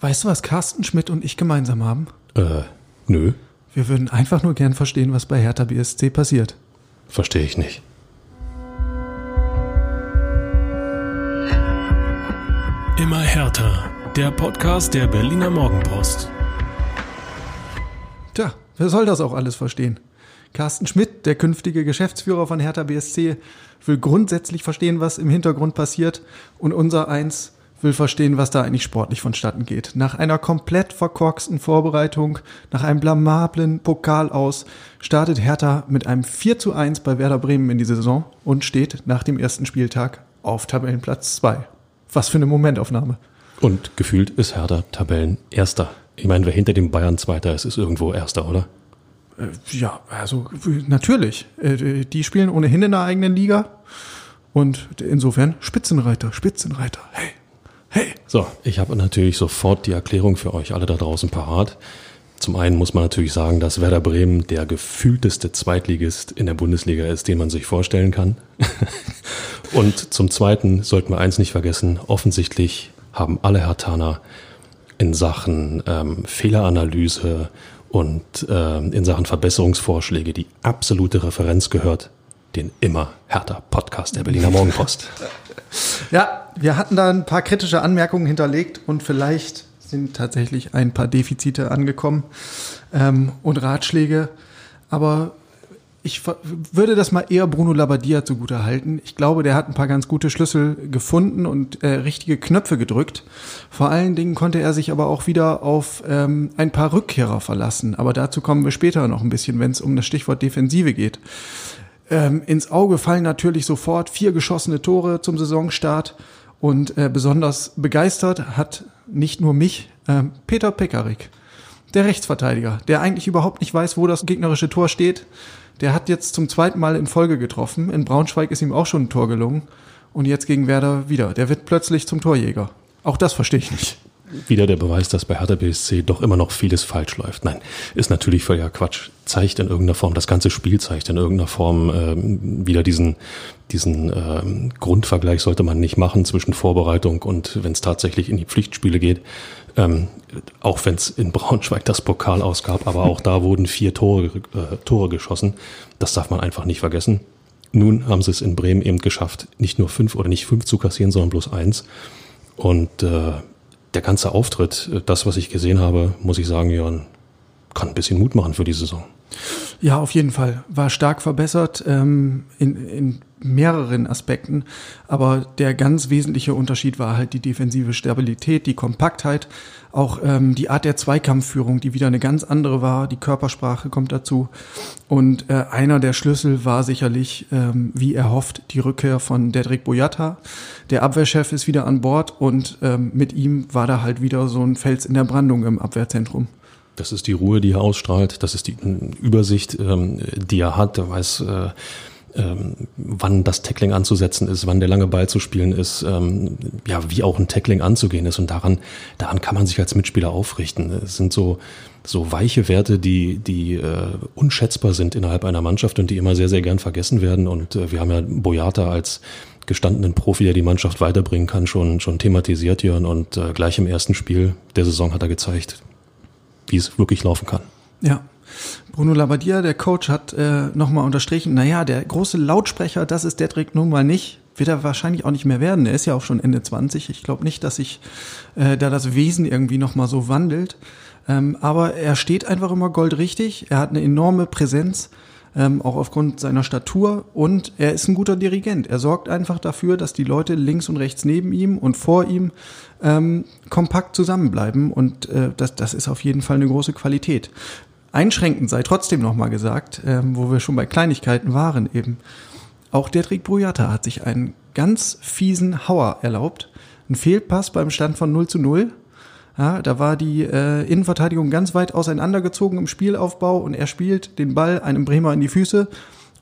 Weißt du, was Carsten Schmidt und ich gemeinsam haben? Äh, nö, Wir würden einfach nur gern verstehen, was bei Hertha BSC passiert. verstehe ich nicht. Immer härter. Der Podcast der Berliner Morgenpost. Tja, wer soll das auch alles verstehen? Carsten Schmidt, der künftige Geschäftsführer von Hertha BSC, will grundsätzlich verstehen, was im Hintergrund passiert und unser Eins will verstehen, was da eigentlich sportlich vonstatten geht. Nach einer komplett verkorksten Vorbereitung, nach einem blamablen Pokal aus, startet Hertha mit einem 4 zu 1 bei Werder Bremen in die Saison und steht nach dem ersten Spieltag auf Tabellenplatz 2. Was für eine Momentaufnahme. Und gefühlt ist Hertha Tabellen Erster. Ich meine, wer hinter dem Bayern Zweiter ist, ist irgendwo Erster, oder? Äh, Ja, also natürlich. Äh, Die spielen ohnehin in der eigenen Liga. Und insofern Spitzenreiter, Spitzenreiter. Hey, hey. So, ich habe natürlich sofort die Erklärung für euch alle da draußen parat. Zum einen muss man natürlich sagen, dass Werder Bremen der gefühlteste Zweitligist in der Bundesliga ist, den man sich vorstellen kann. Und zum zweiten sollten wir eins nicht vergessen, offensichtlich haben alle Hertaner in Sachen ähm, Fehleranalyse und ähm, in Sachen Verbesserungsvorschläge die absolute Referenz gehört, den immer härter Podcast der Berliner Morgenpost. Ja, wir hatten da ein paar kritische Anmerkungen hinterlegt und vielleicht sind tatsächlich ein paar Defizite angekommen ähm, und Ratschläge. Aber ich würde das mal eher Bruno Labbadia zugute halten. Ich glaube, der hat ein paar ganz gute Schlüssel gefunden und äh, richtige Knöpfe gedrückt. Vor allen Dingen konnte er sich aber auch wieder auf ähm, ein paar Rückkehrer verlassen. Aber dazu kommen wir später noch ein bisschen, wenn es um das Stichwort Defensive geht. Ähm, ins Auge fallen natürlich sofort vier geschossene Tore zum Saisonstart und äh, besonders begeistert hat nicht nur mich ähm, Peter Pekarik, der Rechtsverteidiger, der eigentlich überhaupt nicht weiß, wo das gegnerische Tor steht. Der hat jetzt zum zweiten Mal in Folge getroffen. In Braunschweig ist ihm auch schon ein Tor gelungen und jetzt gegen Werder wieder. Der wird plötzlich zum Torjäger. Auch das verstehe ich nicht. Wieder der Beweis, dass bei Hertha BSC doch immer noch vieles falsch läuft. Nein, ist natürlich völliger Quatsch. Zeigt in irgendeiner Form, das ganze Spiel zeigt in irgendeiner Form ähm, wieder diesen, diesen ähm, Grundvergleich sollte man nicht machen zwischen Vorbereitung und wenn es tatsächlich in die Pflichtspiele geht. Ähm, auch wenn es in Braunschweig das Pokal ausgab, aber auch da wurden vier Tore, äh, Tore geschossen. Das darf man einfach nicht vergessen. Nun haben sie es in Bremen eben geschafft, nicht nur fünf oder nicht fünf zu kassieren, sondern bloß eins. Und äh, der ganze Auftritt, äh, das, was ich gesehen habe, muss ich sagen, Jörn, kann ein bisschen Mut machen für die Saison. Ja, auf jeden Fall. War stark verbessert ähm, in, in mehreren Aspekten. Aber der ganz wesentliche Unterschied war halt die defensive Stabilität, die Kompaktheit, auch ähm, die Art der Zweikampfführung, die wieder eine ganz andere war. Die Körpersprache kommt dazu. Und äh, einer der Schlüssel war sicherlich, ähm, wie erhofft, die Rückkehr von Dedrick Boyata. Der Abwehrchef ist wieder an Bord und ähm, mit ihm war da halt wieder so ein Fels in der Brandung im Abwehrzentrum. Das ist die Ruhe, die er ausstrahlt. Das ist die äh, Übersicht, ähm, die er hat. Er weiß, äh, ähm, wann das Tackling anzusetzen ist, wann der lange Ball zu spielen ist, ähm, ja, wie auch ein Tackling anzugehen ist. Und daran, daran kann man sich als Mitspieler aufrichten. Es sind so, so weiche Werte, die, die äh, unschätzbar sind innerhalb einer Mannschaft und die immer sehr, sehr gern vergessen werden. Und äh, wir haben ja Boyata als gestandenen Profi, der die Mannschaft weiterbringen kann, schon, schon thematisiert, Jörn. Und äh, gleich im ersten Spiel der Saison hat er gezeigt, wie es wirklich laufen kann. Ja. Bruno Labbadia, der Coach, hat äh, nochmal unterstrichen, naja, der große Lautsprecher, das ist Dedrick nun mal nicht. Wird er wahrscheinlich auch nicht mehr werden. Er ist ja auch schon Ende 20. Ich glaube nicht, dass sich äh, da das Wesen irgendwie nochmal so wandelt. Ähm, aber er steht einfach immer goldrichtig. Er hat eine enorme Präsenz, ähm, auch aufgrund seiner Statur. Und er ist ein guter Dirigent. Er sorgt einfach dafür, dass die Leute links und rechts neben ihm und vor ihm ähm, kompakt zusammenbleiben. Und äh, das, das ist auf jeden Fall eine große Qualität. Einschränkend sei trotzdem nochmal gesagt, ähm, wo wir schon bei Kleinigkeiten waren eben. Auch Dedrick Brujata hat sich einen ganz fiesen Hauer erlaubt. Ein Fehlpass beim Stand von 0 zu 0. Ja, da war die äh, Innenverteidigung ganz weit auseinandergezogen im Spielaufbau und er spielt den Ball einem Bremer in die Füße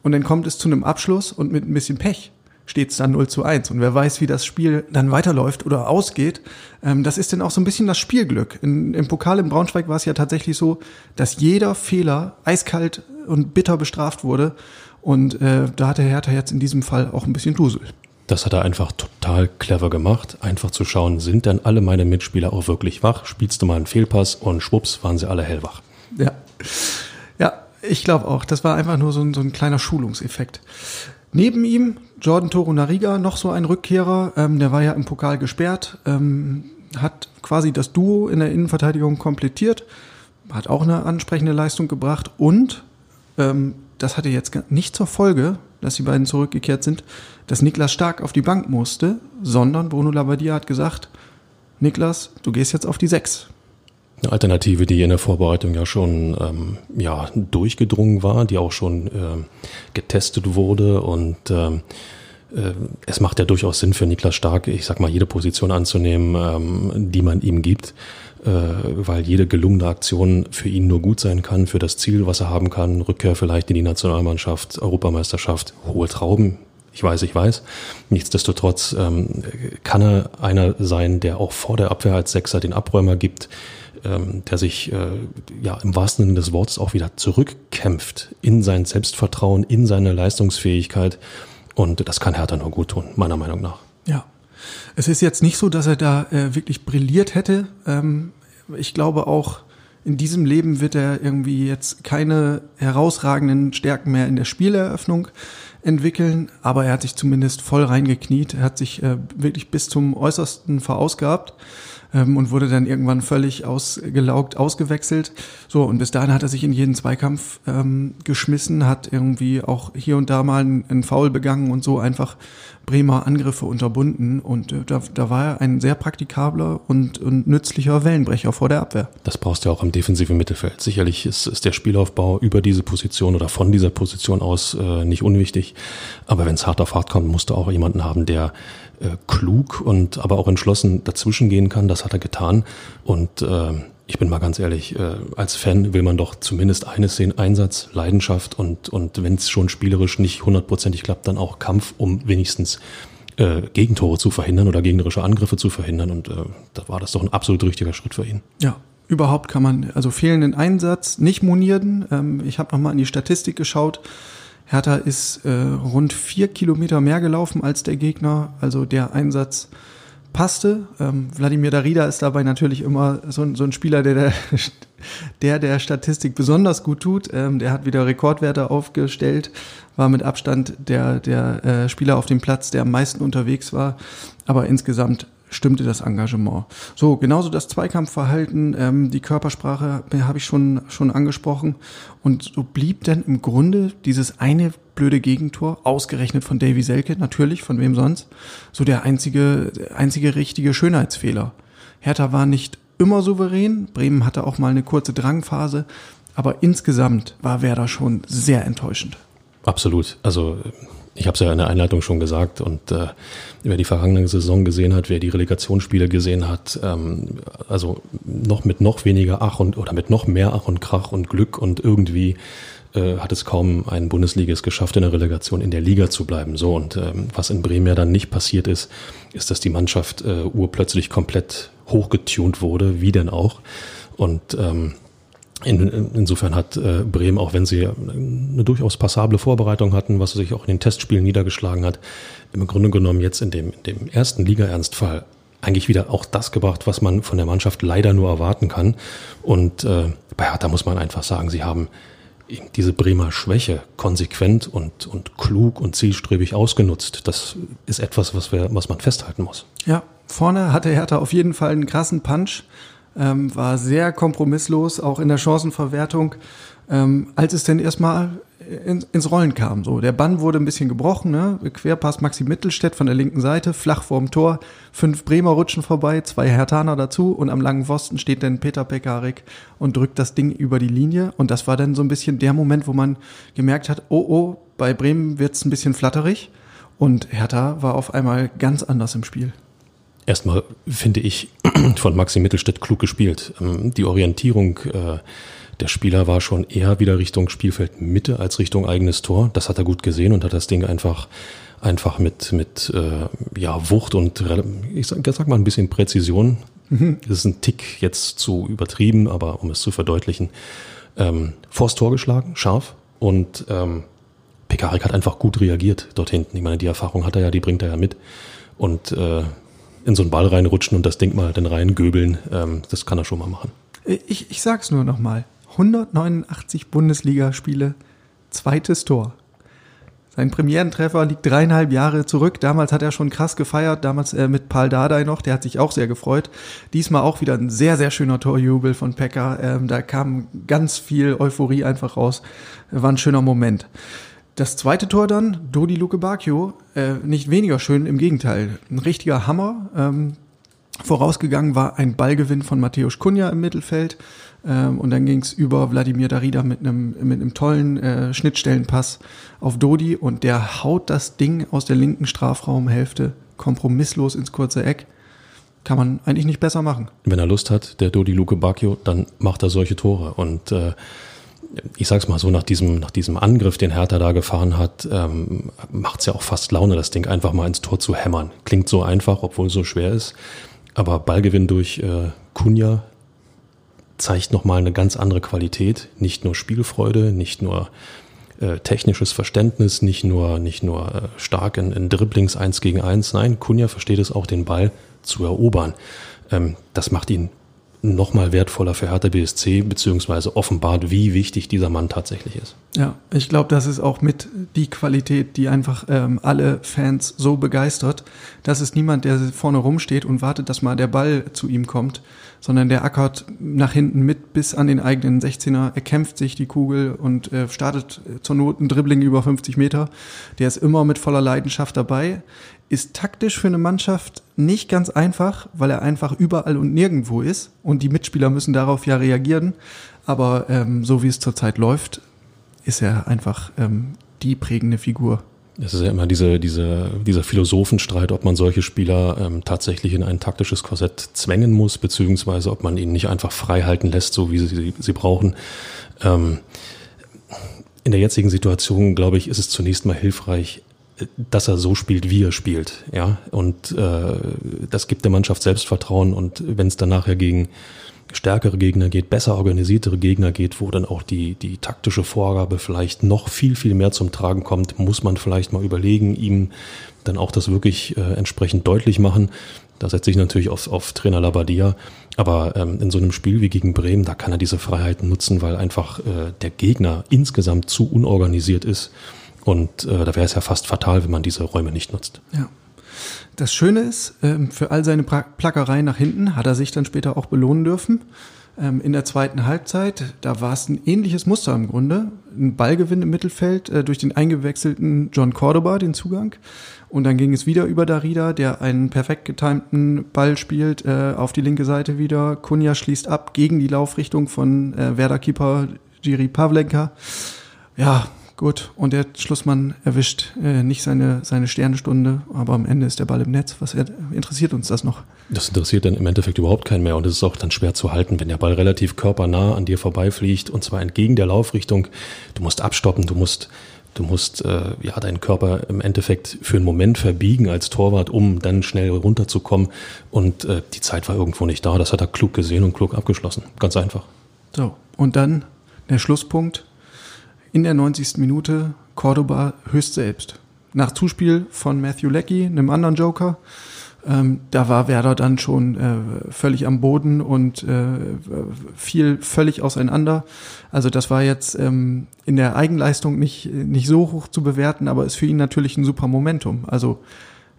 und dann kommt es zu einem Abschluss und mit ein bisschen Pech steht es dann 0 zu 1. Und wer weiß, wie das Spiel dann weiterläuft oder ausgeht, ähm, das ist dann auch so ein bisschen das Spielglück. In, Im Pokal in Braunschweig war es ja tatsächlich so, dass jeder Fehler eiskalt und bitter bestraft wurde. Und äh, da hatte Hertha jetzt in diesem Fall auch ein bisschen Dusel. Das hat er einfach total clever gemacht. Einfach zu schauen, sind denn alle meine Mitspieler auch wirklich wach? Spielst du mal einen Fehlpass und schwupps waren sie alle hellwach. Ja. Ja, ich glaube auch. Das war einfach nur so ein, so ein kleiner Schulungseffekt. Neben ihm Jordan Toro Nariga, noch so ein Rückkehrer. Ähm, der war ja im Pokal gesperrt, ähm, hat quasi das Duo in der Innenverteidigung komplettiert, hat auch eine ansprechende Leistung gebracht und ähm, das hatte jetzt nicht zur Folge, dass die beiden zurückgekehrt sind, dass Niklas Stark auf die Bank musste, sondern Bruno Labbadia hat gesagt, Niklas, du gehst jetzt auf die Sechs. Eine Alternative, die in der Vorbereitung ja schon ähm, ja, durchgedrungen war, die auch schon äh, getestet wurde. Und ähm, äh, es macht ja durchaus Sinn für Niklas Stark, ich sag mal, jede Position anzunehmen, ähm, die man ihm gibt, äh, weil jede gelungene Aktion für ihn nur gut sein kann, für das Ziel, was er haben kann, Rückkehr vielleicht in die Nationalmannschaft, Europameisterschaft, hohe Trauben, ich weiß, ich weiß. Nichtsdestotrotz ähm, kann er einer sein, der auch vor der Abwehr als Sechser den Abräumer gibt, ähm, der sich äh, ja im wahrsten Sinne des Wortes auch wieder zurückkämpft in sein Selbstvertrauen, in seine Leistungsfähigkeit. Und das kann Hertha nur gut tun, meiner Meinung nach. Ja. Es ist jetzt nicht so, dass er da äh, wirklich brilliert hätte. Ähm, ich glaube auch, in diesem Leben wird er irgendwie jetzt keine herausragenden Stärken mehr in der Spieleröffnung entwickeln, aber er hat sich zumindest voll reingekniet. Er hat sich äh, wirklich bis zum Äußersten verausgabt ähm, und wurde dann irgendwann völlig ausgelaugt, ausgewechselt. So, und bis dahin hat er sich in jeden Zweikampf ähm, geschmissen, hat irgendwie auch hier und da mal einen Foul begangen und so einfach Bremer Angriffe unterbunden. Und äh, da, da war er ein sehr praktikabler und, und nützlicher Wellenbrecher vor der Abwehr. Das brauchst du ja auch im defensiven Mittelfeld. Sicherlich ist, ist der Spielaufbau über diese Position oder von dieser Position aus äh, nicht unwichtig. Aber wenn es hart auf hart kommt, musst du auch jemanden haben, der äh, klug und aber auch entschlossen dazwischen gehen kann. Das hat er getan. Und äh, ich bin mal ganz ehrlich, äh, als Fan will man doch zumindest eines sehen, Einsatz, Leidenschaft und, und wenn es schon spielerisch nicht hundertprozentig klappt, dann auch Kampf, um wenigstens äh, Gegentore zu verhindern oder gegnerische Angriffe zu verhindern. Und äh, da war das doch ein absolut richtiger Schritt für ihn. Ja, überhaupt kann man, also fehlenden Einsatz nicht monieren. Ähm, ich habe nochmal in die Statistik geschaut. Hertha ist äh, rund vier Kilometer mehr gelaufen als der Gegner. Also der Einsatz passte. Ähm, Wladimir Darida ist dabei natürlich immer so, so ein Spieler, der der, der der Statistik besonders gut tut. Ähm, der hat wieder Rekordwerte aufgestellt, war mit Abstand der, der äh, Spieler auf dem Platz, der am meisten unterwegs war. Aber insgesamt stimmte das Engagement. So, genauso das Zweikampfverhalten, ähm, die Körpersprache äh, habe ich schon, schon angesprochen. Und so blieb dann im Grunde dieses eine blöde Gegentor, ausgerechnet von Davy Selke, natürlich, von wem sonst, so der einzige, einzige richtige Schönheitsfehler. Hertha war nicht immer souverän, Bremen hatte auch mal eine kurze Drangphase, aber insgesamt war Werder schon sehr enttäuschend. Absolut. Also ich habe es ja in der Einleitung schon gesagt und äh, wer die vergangene Saison gesehen hat, wer die Relegationsspiele gesehen hat, ähm, also noch mit noch weniger Ach und oder mit noch mehr Ach und Krach und Glück und irgendwie äh, hat es kaum ein Bundesliga geschafft, in der Relegation in der Liga zu bleiben. So und ähm, was in Bremen ja dann nicht passiert ist, ist, dass die Mannschaft äh, urplötzlich komplett hochgetunt wurde, wie denn auch und ähm, in, insofern hat äh, Bremen, auch wenn sie eine durchaus passable Vorbereitung hatten, was sich auch in den Testspielen niedergeschlagen hat, im Grunde genommen jetzt in dem, in dem ersten Liga-Ernstfall eigentlich wieder auch das gebracht, was man von der Mannschaft leider nur erwarten kann. Und äh, bei Hertha muss man einfach sagen, sie haben diese Bremer Schwäche konsequent und, und klug und zielstrebig ausgenutzt. Das ist etwas, was, wir, was man festhalten muss. Ja, vorne hatte Hertha auf jeden Fall einen krassen Punch ähm, war sehr kompromisslos, auch in der Chancenverwertung, ähm, als es denn erstmal in, ins Rollen kam. So, der Bann wurde ein bisschen gebrochen, ne? Querpass Maxi Mittelstädt von der linken Seite, flach vorm Tor, fünf Bremer rutschen vorbei, zwei Hertaner dazu und am langen Pfosten steht dann Peter Pekarik und drückt das Ding über die Linie. Und das war dann so ein bisschen der Moment, wo man gemerkt hat, oh oh, bei Bremen wird's ein bisschen flatterig. Und Hertha war auf einmal ganz anders im Spiel. Erstmal finde ich von Maxi Mittelstädt klug gespielt. Ähm, die Orientierung äh, der Spieler war schon eher wieder Richtung Spielfeld Mitte als Richtung eigenes Tor. Das hat er gut gesehen und hat das Ding einfach einfach mit mit äh, ja Wucht und ich sag, sag mal ein bisschen Präzision. Mhm. Das ist ein Tick jetzt zu übertrieben, aber um es zu verdeutlichen, ähm, vors Tor geschlagen, scharf und ähm, Pekarik hat einfach gut reagiert dort hinten. Ich meine, die Erfahrung hat er ja, die bringt er ja mit. Und äh, in so einen Ball reinrutschen und das Ding mal dann reingöbeln, ähm, das kann er schon mal machen. Ich, ich sag's nur nochmal. 189 Bundesligaspiele, zweites Tor. Sein Premierentreffer liegt dreieinhalb Jahre zurück. Damals hat er schon krass gefeiert, damals äh, mit Paul Dardai noch, der hat sich auch sehr gefreut. Diesmal auch wieder ein sehr, sehr schöner Torjubel von Pekka. Ähm, da kam ganz viel Euphorie einfach raus. War ein schöner Moment. Das zweite Tor dann, Dodi Luke Bacchio, äh, nicht weniger schön, im Gegenteil. Ein richtiger Hammer. Ähm, vorausgegangen war ein Ballgewinn von Mateusz Kunja im Mittelfeld. Ähm, und dann ging es über Wladimir Darida mit einem mit einem tollen äh, Schnittstellenpass auf Dodi und der haut das Ding aus der linken Strafraumhälfte kompromisslos ins kurze Eck. Kann man eigentlich nicht besser machen. Wenn er Lust hat, der Dodi Luke Bacchio, dann macht er solche Tore. Und äh, ich sag's mal so, nach diesem, nach diesem Angriff, den Hertha da gefahren hat, ähm, macht's ja auch fast Laune, das Ding einfach mal ins Tor zu hämmern. Klingt so einfach, obwohl es so schwer ist. Aber Ballgewinn durch äh, Kunja zeigt nochmal eine ganz andere Qualität. Nicht nur Spielfreude, nicht nur äh, technisches Verständnis, nicht nur, nicht nur äh, stark in, in Dribblings eins gegen eins. Nein, Kunja versteht es auch, den Ball zu erobern. Ähm, das macht ihn nochmal wertvoller für Hertha BSC, beziehungsweise offenbart, wie wichtig dieser Mann tatsächlich ist. Ja, ich glaube, das ist auch mit die Qualität, die einfach ähm, alle Fans so begeistert. Das ist niemand, der vorne rumsteht und wartet, dass mal der Ball zu ihm kommt, sondern der ackert nach hinten mit bis an den eigenen 16er, er kämpft sich die Kugel und äh, startet zur Not ein Dribbling über 50 Meter. Der ist immer mit voller Leidenschaft dabei ist taktisch für eine Mannschaft nicht ganz einfach, weil er einfach überall und nirgendwo ist und die Mitspieler müssen darauf ja reagieren. Aber ähm, so wie es zurzeit läuft, ist er einfach ähm, die prägende Figur. Es ist ja immer diese, diese, dieser Philosophenstreit, ob man solche Spieler ähm, tatsächlich in ein taktisches Korsett zwängen muss, beziehungsweise ob man ihnen nicht einfach frei halten lässt, so wie sie sie brauchen. Ähm, in der jetzigen Situation, glaube ich, ist es zunächst mal hilfreich, dass er so spielt, wie er spielt. Ja, und äh, das gibt der Mannschaft Selbstvertrauen. Und wenn es dann nachher gegen stärkere Gegner geht, besser organisiertere Gegner geht, wo dann auch die, die taktische Vorgabe vielleicht noch viel, viel mehr zum Tragen kommt, muss man vielleicht mal überlegen, ihm dann auch das wirklich äh, entsprechend deutlich machen. Da setze ich natürlich auf, auf Trainer Labadia. Aber ähm, in so einem Spiel wie gegen Bremen, da kann er diese Freiheiten nutzen, weil einfach äh, der Gegner insgesamt zu unorganisiert ist. Und äh, da wäre es ja fast fatal, wenn man diese Räume nicht nutzt. Ja. Das Schöne ist, ähm, für all seine Plackerei nach hinten hat er sich dann später auch belohnen dürfen. Ähm, in der zweiten Halbzeit, da war es ein ähnliches Muster im Grunde. Ein Ballgewinn im Mittelfeld äh, durch den eingewechselten John Cordoba, den Zugang. Und dann ging es wieder über Darida, der einen perfekt getimten Ball spielt, äh, auf die linke Seite wieder. Kunja schließt ab gegen die Laufrichtung von äh, Werder-Keeper Jiri Pavlenka. Ja, Gut, und der Schlussmann erwischt äh, nicht seine, seine Sternenstunde, aber am Ende ist der Ball im Netz. Was interessiert uns das noch? Das interessiert dann im Endeffekt überhaupt keinen mehr und es ist auch dann schwer zu halten, wenn der Ball relativ körpernah an dir vorbeifliegt und zwar entgegen der Laufrichtung. Du musst abstoppen, du musst, du musst äh, ja deinen Körper im Endeffekt für einen Moment verbiegen als Torwart, um dann schnell runterzukommen. Und äh, die Zeit war irgendwo nicht da. Das hat er klug gesehen und klug abgeschlossen. Ganz einfach. So, und dann der Schlusspunkt in der 90. Minute Cordoba höchst selbst. Nach Zuspiel von Matthew Leckie, einem anderen Joker, ähm, da war Werder dann schon äh, völlig am Boden und äh, fiel völlig auseinander. Also das war jetzt ähm, in der Eigenleistung nicht, nicht so hoch zu bewerten, aber ist für ihn natürlich ein super Momentum. Also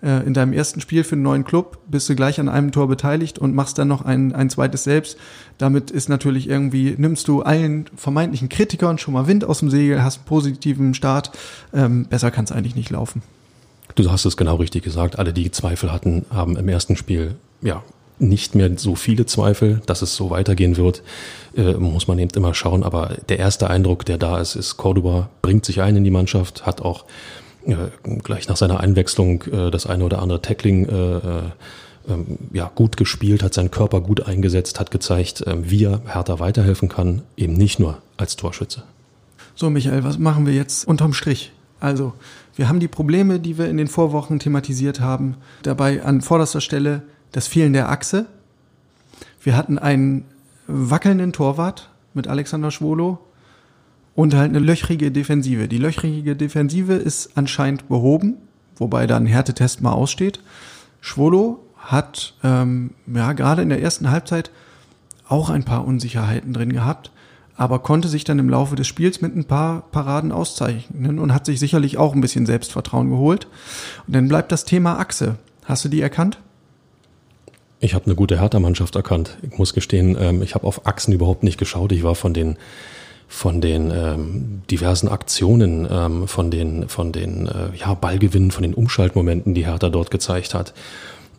in deinem ersten Spiel für einen neuen Club bist du gleich an einem Tor beteiligt und machst dann noch ein, ein zweites selbst. Damit ist natürlich irgendwie, nimmst du allen vermeintlichen Kritikern schon mal Wind aus dem Segel, hast einen positiven Start. Ähm, besser kann es eigentlich nicht laufen. Du hast es genau richtig gesagt. Alle, die Zweifel hatten, haben im ersten Spiel ja nicht mehr so viele Zweifel, dass es so weitergehen wird, äh, muss man eben immer schauen. Aber der erste Eindruck, der da ist, ist, Cordoba bringt sich ein in die Mannschaft, hat auch äh, gleich nach seiner Einwechslung äh, das eine oder andere Tackling äh, äh, ähm, ja, gut gespielt, hat seinen Körper gut eingesetzt, hat gezeigt, äh, wie er Hertha weiterhelfen kann, eben nicht nur als Torschütze. So, Michael, was machen wir jetzt unterm Strich? Also, wir haben die Probleme, die wir in den Vorwochen thematisiert haben. Dabei an vorderster Stelle das Fehlen der Achse. Wir hatten einen wackelnden Torwart mit Alexander Schwolo und halt eine löchrige Defensive. Die löchrige Defensive ist anscheinend behoben, wobei da ein Härtetest mal aussteht. Schwolo hat ähm, ja gerade in der ersten Halbzeit auch ein paar Unsicherheiten drin gehabt, aber konnte sich dann im Laufe des Spiels mit ein paar Paraden auszeichnen und hat sich sicherlich auch ein bisschen Selbstvertrauen geholt. Und dann bleibt das Thema Achse. Hast du die erkannt? Ich habe eine gute Hertha-Mannschaft erkannt. Ich muss gestehen, ähm, ich habe auf Achsen überhaupt nicht geschaut. Ich war von den von den ähm, diversen Aktionen, ähm, von den von den äh, ja, Ballgewinnen, von den Umschaltmomenten, die Hertha dort gezeigt hat,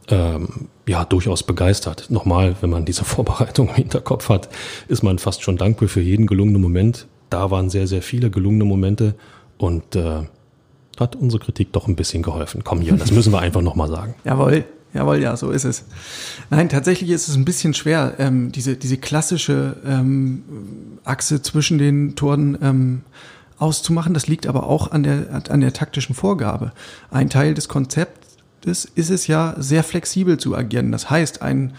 ähm, ja durchaus begeistert. Nochmal, wenn man diese Vorbereitung im Hinterkopf hat, ist man fast schon dankbar für jeden gelungenen Moment. Da waren sehr sehr viele gelungene Momente und äh, hat unsere Kritik doch ein bisschen geholfen. Komm hier, das müssen wir einfach nochmal sagen. Jawohl. Jawohl, ja, so ist es. Nein, tatsächlich ist es ein bisschen schwer, ähm, diese, diese klassische ähm, Achse zwischen den Toren ähm, auszumachen. Das liegt aber auch an der, an der taktischen Vorgabe. Ein Teil des Konzeptes ist es ja, sehr flexibel zu agieren. Das heißt, ein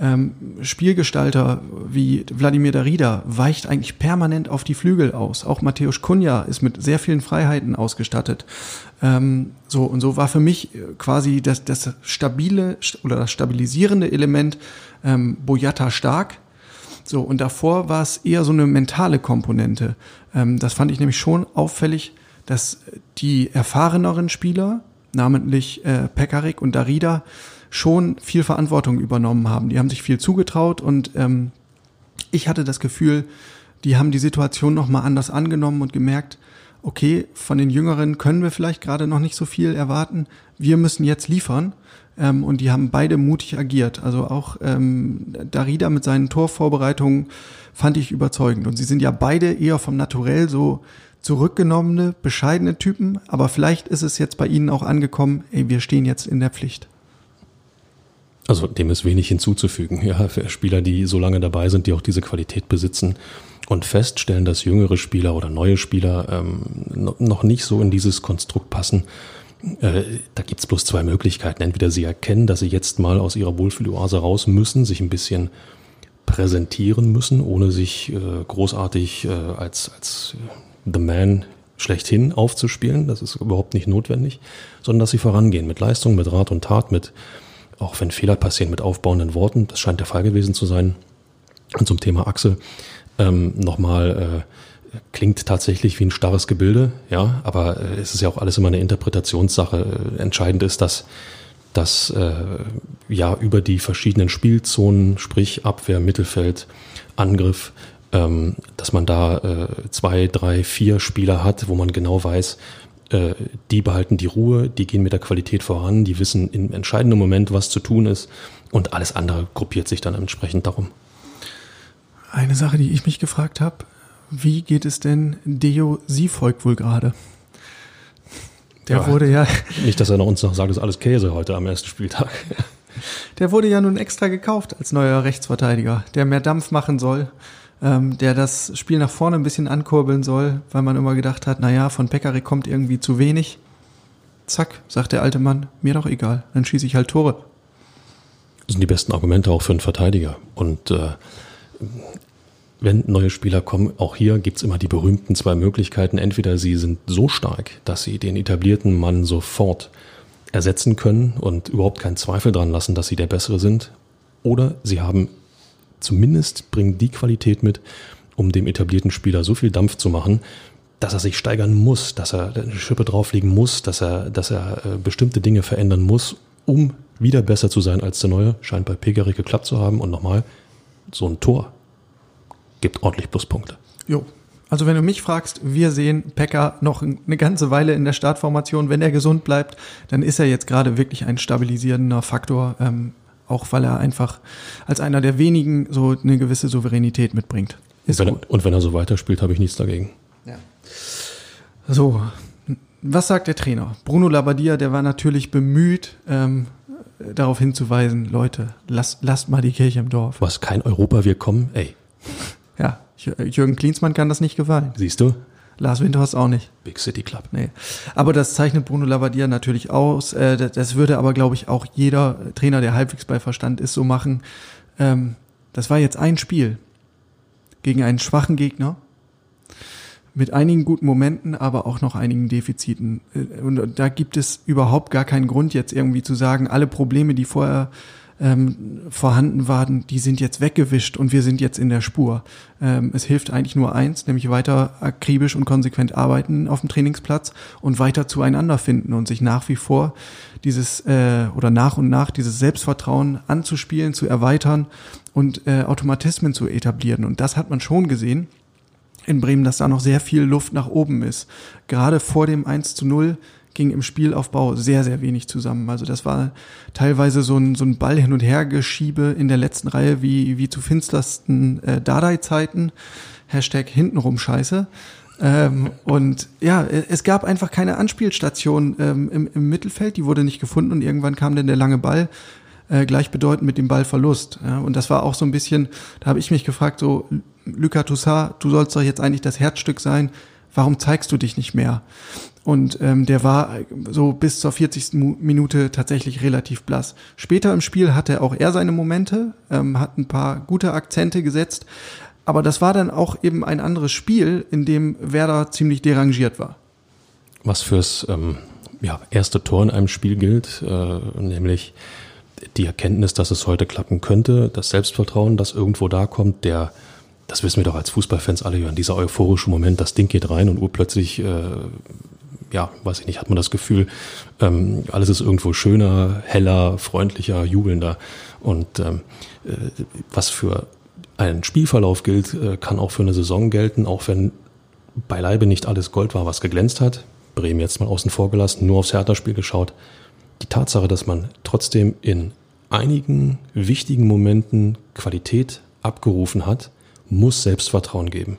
ähm, Spielgestalter wie Wladimir Darida weicht eigentlich permanent auf die Flügel aus. Auch Mateusz Kunja ist mit sehr vielen Freiheiten ausgestattet. Ähm, so und so war für mich äh, quasi das, das stabile oder das stabilisierende Element ähm, Boyata stark. So und davor war es eher so eine mentale Komponente. Ähm, das fand ich nämlich schon auffällig, dass die erfahreneren Spieler, namentlich äh, Pekarik und Darida, schon viel Verantwortung übernommen haben. Die haben sich viel zugetraut und ähm, ich hatte das Gefühl, die haben die Situation nochmal anders angenommen und gemerkt, okay, von den Jüngeren können wir vielleicht gerade noch nicht so viel erwarten. Wir müssen jetzt liefern. Ähm, und die haben beide mutig agiert. Also auch ähm, Darida mit seinen Torvorbereitungen fand ich überzeugend. Und sie sind ja beide eher vom Naturell so zurückgenommene, bescheidene Typen. Aber vielleicht ist es jetzt bei ihnen auch angekommen, ey, wir stehen jetzt in der Pflicht. Also dem ist wenig hinzuzufügen. Ja, für Spieler, die so lange dabei sind, die auch diese Qualität besitzen und feststellen, dass jüngere Spieler oder neue Spieler ähm, noch nicht so in dieses Konstrukt passen. Äh, da gibt's bloß zwei Möglichkeiten. Entweder sie erkennen, dass sie jetzt mal aus ihrer Wohlfühloase raus müssen, sich ein bisschen präsentieren müssen, ohne sich äh, großartig äh, als, als The Man schlechthin aufzuspielen. Das ist überhaupt nicht notwendig, sondern dass sie vorangehen mit Leistung, mit Rat und Tat, mit auch wenn Fehler passieren mit aufbauenden Worten, das scheint der Fall gewesen zu sein. Und zum Thema Achse ähm, nochmal, äh, klingt tatsächlich wie ein starres Gebilde, ja, aber äh, es ist ja auch alles immer eine Interpretationssache. Äh, entscheidend ist, dass dass äh, ja über die verschiedenen Spielzonen, sprich Abwehr, Mittelfeld, Angriff, ähm, dass man da äh, zwei, drei, vier Spieler hat, wo man genau weiß, äh, die behalten die Ruhe, die gehen mit der Qualität voran, die wissen im entscheidenden Moment, was zu tun ist und alles andere gruppiert sich dann entsprechend darum. Eine Sache, die ich mich gefragt habe, wie geht es denn Deo Siefolk wohl gerade? Der ja, wurde ja. Nicht, dass er noch uns noch sagt, es ist alles Käse heute am ersten Spieltag. Der wurde ja nun extra gekauft als neuer Rechtsverteidiger, der mehr Dampf machen soll ähm, der das Spiel nach vorne ein bisschen ankurbeln soll, weil man immer gedacht hat, naja, von Pekarik kommt irgendwie zu wenig. Zack, sagt der alte Mann, mir doch egal, dann schieße ich halt Tore. Das sind die besten Argumente auch für einen Verteidiger. Und äh, wenn neue Spieler kommen, auch hier gibt's immer die berühmten zwei Möglichkeiten. Entweder sie sind so stark, dass sie den etablierten Mann sofort ersetzen können und überhaupt keinen Zweifel dran lassen, dass sie der Bessere sind. Oder sie haben zumindest bringen die Qualität mit, um dem etablierten Spieler so viel Dampf zu machen, dass er sich steigern muss, dass er eine Schippe drauflegen muss, dass er, dass er äh, bestimmte Dinge verändern muss, um wieder besser zu sein als der Neue. Scheint bei Pegerik geklappt zu haben. Und nochmal, so ein Tor gibt ordentlich Pluspunkte. Jo. Also wenn du mich fragst, wir sehen Pekka noch eine ganze Weile in der Startformation. Wenn er gesund bleibt, dann ist er jetzt gerade wirklich ein stabilisierender Faktor. Ähm, auch weil er einfach als einer der wenigen so eine gewisse Souveränität mitbringt. Ist und, wenn er, und wenn er so weiterspielt, habe ich nichts dagegen. Ja. So, was sagt der Trainer? Bruno Labbadia, der war natürlich bemüht, ähm, darauf hinzuweisen, Leute, lasst, lasst mal die Kirche im Dorf. Was, kein Europa, wir kommen? Ey. Ja, Jürgen Klinsmann kann das nicht gefallen. Siehst du? Lars Windhorst auch nicht. Big City Club. Nee. Aber das zeichnet Bruno Labbadia natürlich aus. Äh, das würde aber, glaube ich, auch jeder Trainer, der halbwegs bei Verstand ist, so machen. Ähm, das war jetzt ein Spiel gegen einen schwachen Gegner. mit einigen guten Momenten, aber auch noch einigen Defiziten. Äh, und da gibt es überhaupt gar keinen Grund, jetzt irgendwie zu sagen, alle Probleme, die vorher ähm, vorhanden waren, die sind jetzt weggewischt und wir sind jetzt in der Spur. Ähm, es hilft eigentlich nur eins, nämlich weiter akribisch und konsequent arbeiten auf dem Trainingsplatz und weiter zueinander finden und sich nach wie vor dieses äh, oder nach und nach dieses Selbstvertrauen anzuspielen, zu erweitern und äh, Automatismen zu etablieren. Und das hat man schon gesehen in Bremen, dass da noch sehr viel Luft nach oben ist. Gerade vor dem 1 zu 0 ging im Spielaufbau sehr, sehr wenig zusammen. Also das war teilweise so ein, so ein Ball hin und her geschiebe in der letzten Reihe wie, wie zu finstersten äh, Dardai-Zeiten. Hashtag hintenrum Scheiße. Ähm, und ja, es gab einfach keine Anspielstation ähm, im, im Mittelfeld, die wurde nicht gefunden und irgendwann kam dann der lange Ball äh, gleichbedeutend mit dem Ballverlust. Ja, und das war auch so ein bisschen, da habe ich mich gefragt, so, Lucas Toussaint, du sollst doch jetzt eigentlich das Herzstück sein, warum zeigst du dich nicht mehr? Und ähm, der war so bis zur 40. Minute tatsächlich relativ blass. Später im Spiel hatte auch er seine Momente, ähm, hat ein paar gute Akzente gesetzt, aber das war dann auch eben ein anderes Spiel, in dem Werder ziemlich derangiert war. Was fürs ähm, ja, erste Tor in einem Spiel gilt, äh, nämlich die Erkenntnis, dass es heute klappen könnte, das Selbstvertrauen, das irgendwo da kommt, der das wissen wir doch als Fußballfans alle, Jörn, dieser euphorische Moment, das Ding geht rein und urplötzlich, äh, ja, weiß ich nicht, hat man das Gefühl, ähm, alles ist irgendwo schöner, heller, freundlicher, jubelnder. Und ähm, äh, was für einen Spielverlauf gilt, äh, kann auch für eine Saison gelten, auch wenn beileibe nicht alles Gold war, was geglänzt hat. Bremen jetzt mal außen vor gelassen, nur aufs Hertha-Spiel geschaut. Die Tatsache, dass man trotzdem in einigen wichtigen Momenten Qualität abgerufen hat, muss Selbstvertrauen geben.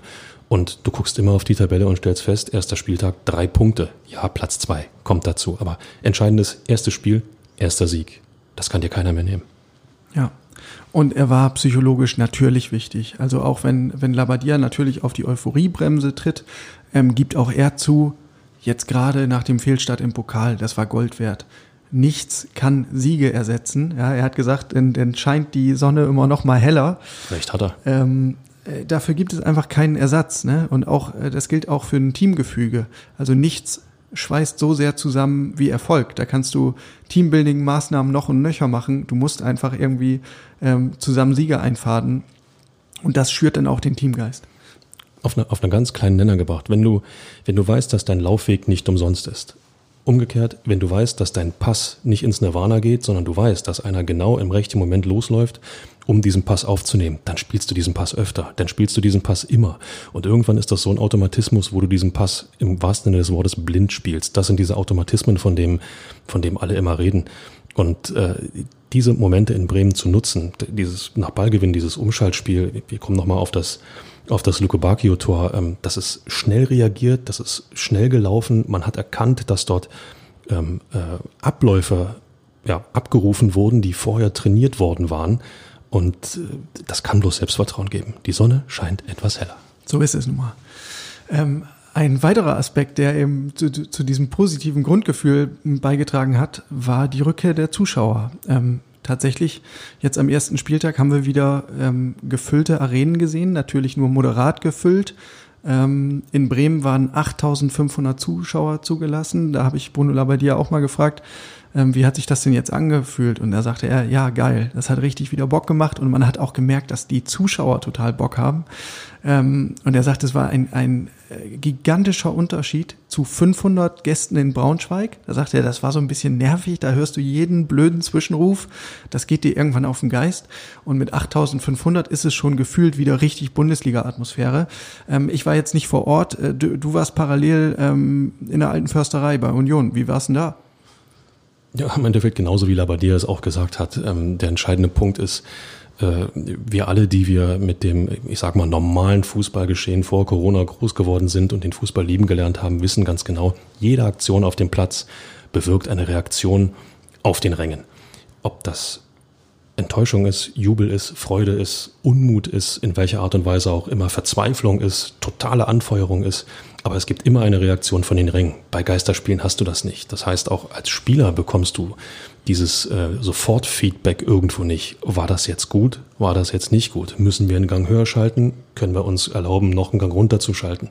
Und du guckst immer auf die Tabelle und stellst fest, erster Spieltag, drei Punkte. Ja, Platz zwei kommt dazu. Aber entscheidendes erstes Spiel, erster Sieg. Das kann dir keiner mehr nehmen. Ja. Und er war psychologisch natürlich wichtig. Also auch wenn, wenn Labadia natürlich auf die Euphoriebremse tritt, ähm, gibt auch er zu, jetzt gerade nach dem Fehlstart im Pokal, das war Gold wert. Nichts kann Siege ersetzen. Ja, er hat gesagt, dann, scheint die Sonne immer noch mal heller. Recht hat er. Ähm, äh, dafür gibt es einfach keinen Ersatz. Ne? Und auch, äh, das gilt auch für ein Teamgefüge. Also nichts schweißt so sehr zusammen wie Erfolg. Da kannst du Teambuilding-Maßnahmen noch und nöcher machen. Du musst einfach irgendwie ähm, zusammen Sieger einfaden. Und das schürt dann auch den Teamgeist. Auf, eine, auf einen ganz kleinen Nenner gebracht. Wenn du, wenn du weißt, dass dein Laufweg nicht umsonst ist. Umgekehrt, wenn du weißt, dass dein Pass nicht ins Nirvana geht, sondern du weißt, dass einer genau im rechten Moment losläuft um diesen Pass aufzunehmen. Dann spielst du diesen Pass öfter, dann spielst du diesen Pass immer. Und irgendwann ist das so ein Automatismus, wo du diesen Pass im wahrsten Sinne des Wortes blind spielst. Das sind diese Automatismen, von dem, von dem alle immer reden. Und äh, diese Momente in Bremen zu nutzen, dieses nach Ballgewinn, dieses Umschaltspiel, wir kommen nochmal auf das, auf das Luke Bacchio-Tor, ähm, das ist schnell reagiert, das ist schnell gelaufen, man hat erkannt, dass dort ähm, äh, Abläufe ja, abgerufen wurden, die vorher trainiert worden waren und äh, das kann bloß Selbstvertrauen geben. Die Sonne scheint etwas heller. So ist es nun mal. Ähm, ein weiterer Aspekt, der eben zu, zu, diesem positiven Grundgefühl beigetragen hat, war die Rückkehr der Zuschauer. Ähm, tatsächlich, jetzt am ersten Spieltag haben wir wieder ähm, gefüllte Arenen gesehen, natürlich nur moderat gefüllt. Ähm, in Bremen waren 8500 Zuschauer zugelassen. Da habe ich Bruno Labbadia auch mal gefragt, ähm, wie hat sich das denn jetzt angefühlt? Und da sagte er, ja, geil, das hat richtig wieder Bock gemacht und man hat auch gemerkt, dass die Zuschauer total Bock haben. Ähm, und er sagt, es war ein, ein gigantischer Unterschied zu 500 Gästen in Braunschweig. Da sagt er, das war so ein bisschen nervig, da hörst du jeden blöden Zwischenruf, das geht dir irgendwann auf den Geist. Und mit 8500 ist es schon gefühlt wieder richtig Bundesliga-Atmosphäre. Ähm, ich war jetzt nicht vor Ort, äh, du, du warst parallel ähm, in der alten Försterei bei Union. Wie war's denn da? Ja, im Endeffekt genauso wie Labadia es auch gesagt hat. Ähm, der entscheidende Punkt ist, wir alle, die wir mit dem, ich sag mal, normalen Fußballgeschehen vor Corona groß geworden sind und den Fußball lieben gelernt haben, wissen ganz genau, jede Aktion auf dem Platz bewirkt eine Reaktion auf den Rängen. Ob das Enttäuschung ist, Jubel ist, Freude ist, Unmut ist, in welcher Art und Weise auch immer, Verzweiflung ist, totale Anfeuerung ist. Aber es gibt immer eine Reaktion von den Ringen. Bei Geisterspielen hast du das nicht. Das heißt, auch als Spieler bekommst du dieses äh, Sofort-Feedback irgendwo nicht. War das jetzt gut? War das jetzt nicht gut? Müssen wir einen Gang höher schalten? Können wir uns erlauben, noch einen Gang runterzuschalten?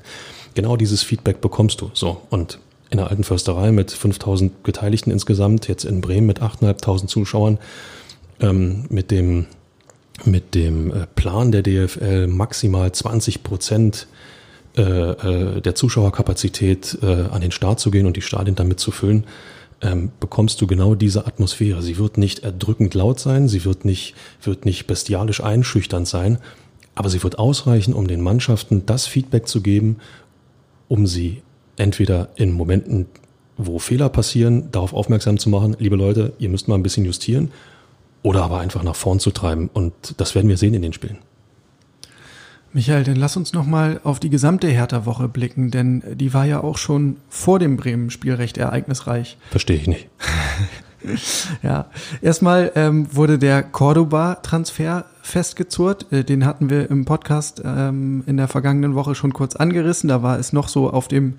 Genau dieses Feedback bekommst du. So. Und in der alten Försterei mit 5000 Beteiligten insgesamt, jetzt in Bremen mit 8.500 Zuschauern, ähm, mit dem, mit dem äh, Plan der DFL maximal 20 Prozent äh, äh, der Zuschauerkapazität äh, an den Start zu gehen und die Stadien damit zu füllen, ähm, bekommst du genau diese Atmosphäre. Sie wird nicht erdrückend laut sein, sie wird nicht, wird nicht bestialisch einschüchternd sein, aber sie wird ausreichen, um den Mannschaften das Feedback zu geben, um sie entweder in Momenten, wo Fehler passieren, darauf aufmerksam zu machen, liebe Leute, ihr müsst mal ein bisschen justieren, oder aber einfach nach vorn zu treiben. Und das werden wir sehen in den Spielen. Michael, dann lass uns nochmal auf die gesamte Hertha-Woche blicken, denn die war ja auch schon vor dem Bremen-Spiel recht ereignisreich. Verstehe ich nicht. ja, erstmal ähm, wurde der Cordoba-Transfer festgezurrt. Äh, den hatten wir im Podcast ähm, in der vergangenen Woche schon kurz angerissen. Da war es noch so auf dem,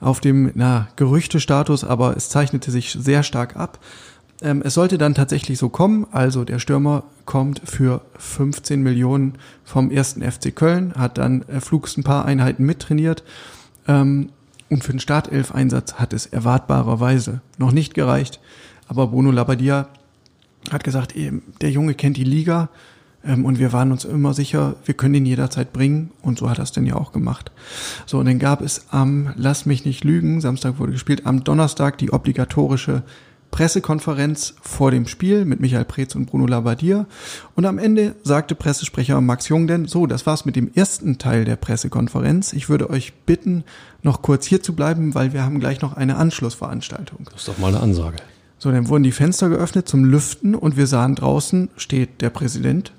auf dem na, Gerüchtestatus, aber es zeichnete sich sehr stark ab. Ähm, es sollte dann tatsächlich so kommen. Also der Stürmer kommt für 15 Millionen vom ersten FC Köln, hat dann äh, Flugs ein paar Einheiten mittrainiert. Ähm, und für den Startelf-Einsatz hat es erwartbarerweise noch nicht gereicht. Aber Bruno Labbadia hat gesagt, eben, der Junge kennt die Liga ähm, und wir waren uns immer sicher, wir können ihn jederzeit bringen und so hat er es denn ja auch gemacht. So, und dann gab es am, lass mich nicht lügen, Samstag wurde gespielt, am Donnerstag die obligatorische Pressekonferenz vor dem Spiel mit Michael Preetz und Bruno Labbadia. Und am Ende sagte Pressesprecher Max Jung denn, so, das war's mit dem ersten Teil der Pressekonferenz. Ich würde euch bitten, noch kurz hier zu bleiben, weil wir haben gleich noch eine Anschlussveranstaltung. Das ist doch mal eine Ansage. So, dann wurden die Fenster geöffnet zum Lüften und wir sahen draußen steht der Präsident,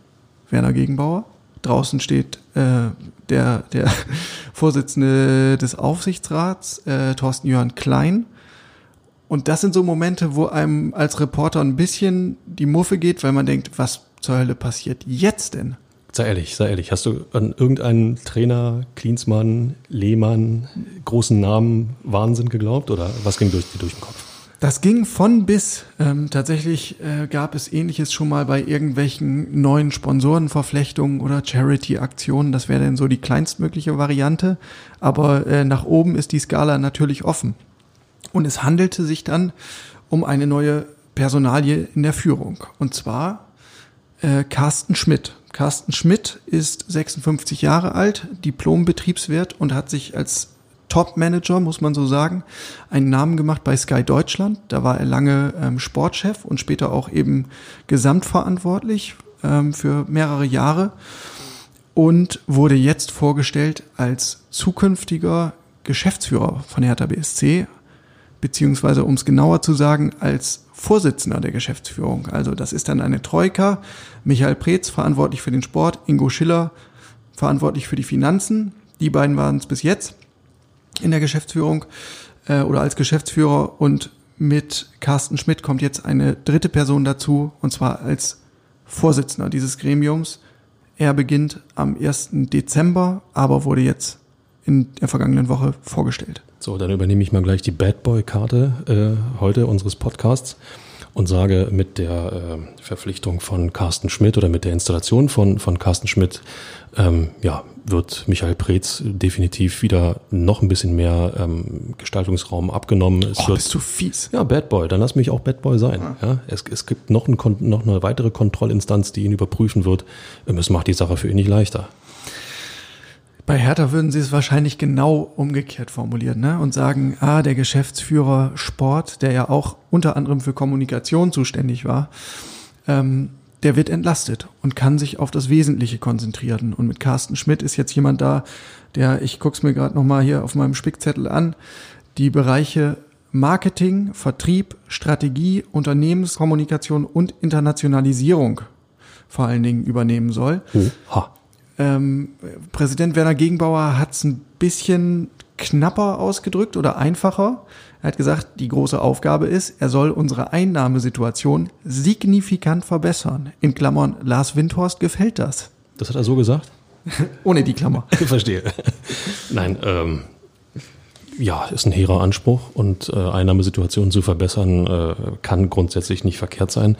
Werner Gegenbauer. Draußen steht äh, der, der Vorsitzende des Aufsichtsrats, äh, Thorsten Jörn Klein. Und das sind so Momente, wo einem als Reporter ein bisschen die Muffe geht, weil man denkt, was zur Hölle passiert jetzt denn? Sei ehrlich, sei ehrlich. Hast du an irgendeinen Trainer, Klinsmann, Lehmann, großen Namen Wahnsinn geglaubt oder was ging durch dir durch den Kopf? Das ging von bis. Ähm, tatsächlich äh, gab es ähnliches schon mal bei irgendwelchen neuen Sponsorenverflechtungen oder Charity-Aktionen. Das wäre dann so die kleinstmögliche Variante. Aber äh, nach oben ist die Skala natürlich offen. Und es handelte sich dann um eine neue Personalie in der Führung. Und zwar äh, Carsten Schmidt. Carsten Schmidt ist 56 Jahre alt, Diplom-Betriebswirt und hat sich als Top-Manager, muss man so sagen, einen Namen gemacht bei Sky Deutschland. Da war er lange ähm, Sportchef und später auch eben gesamtverantwortlich ähm, für mehrere Jahre und wurde jetzt vorgestellt als zukünftiger Geschäftsführer von Hertha BSC, beziehungsweise um es genauer zu sagen, als Vorsitzender der Geschäftsführung. Also das ist dann eine Troika. Michael Preetz verantwortlich für den Sport, Ingo Schiller verantwortlich für die Finanzen. Die beiden waren es bis jetzt in der Geschäftsführung äh, oder als Geschäftsführer und mit Carsten Schmidt kommt jetzt eine dritte Person dazu und zwar als Vorsitzender dieses Gremiums. Er beginnt am 1. Dezember, aber wurde jetzt in der vergangenen Woche vorgestellt. So, dann übernehme ich mal gleich die Bad Boy-Karte äh, heute unseres Podcasts und sage mit der äh, Verpflichtung von Carsten Schmidt oder mit der Installation von, von Carsten Schmidt, ähm, ja, wird Michael Preetz definitiv wieder noch ein bisschen mehr ähm, Gestaltungsraum abgenommen. Es oh, wird, bist du fies. Ja, Bad Boy, dann lass mich auch Bad Boy sein. Ja. ja es, es gibt noch, ein, noch eine weitere Kontrollinstanz, die ihn überprüfen wird. Es macht die Sache für ihn nicht leichter. Bei Hertha würden sie es wahrscheinlich genau umgekehrt formulieren ne? und sagen, ah, der Geschäftsführer Sport, der ja auch unter anderem für Kommunikation zuständig war, ähm, der wird entlastet und kann sich auf das Wesentliche konzentrieren. Und mit Carsten Schmidt ist jetzt jemand da, der, ich guck's mir gerade nochmal hier auf meinem Spickzettel an, die Bereiche Marketing, Vertrieb, Strategie, Unternehmenskommunikation und Internationalisierung vor allen Dingen übernehmen soll. Oha. Ähm, Präsident Werner Gegenbauer hat es ein bisschen knapper ausgedrückt oder einfacher. Er hat gesagt, die große Aufgabe ist, er soll unsere Einnahmesituation signifikant verbessern. In Klammern, Lars Windhorst gefällt das. Das hat er so gesagt? Ohne die Klammer. Verstehe. Nein, ähm, ja, ist ein hehrer Anspruch und äh, Einnahmesituationen zu verbessern äh, kann grundsätzlich nicht verkehrt sein.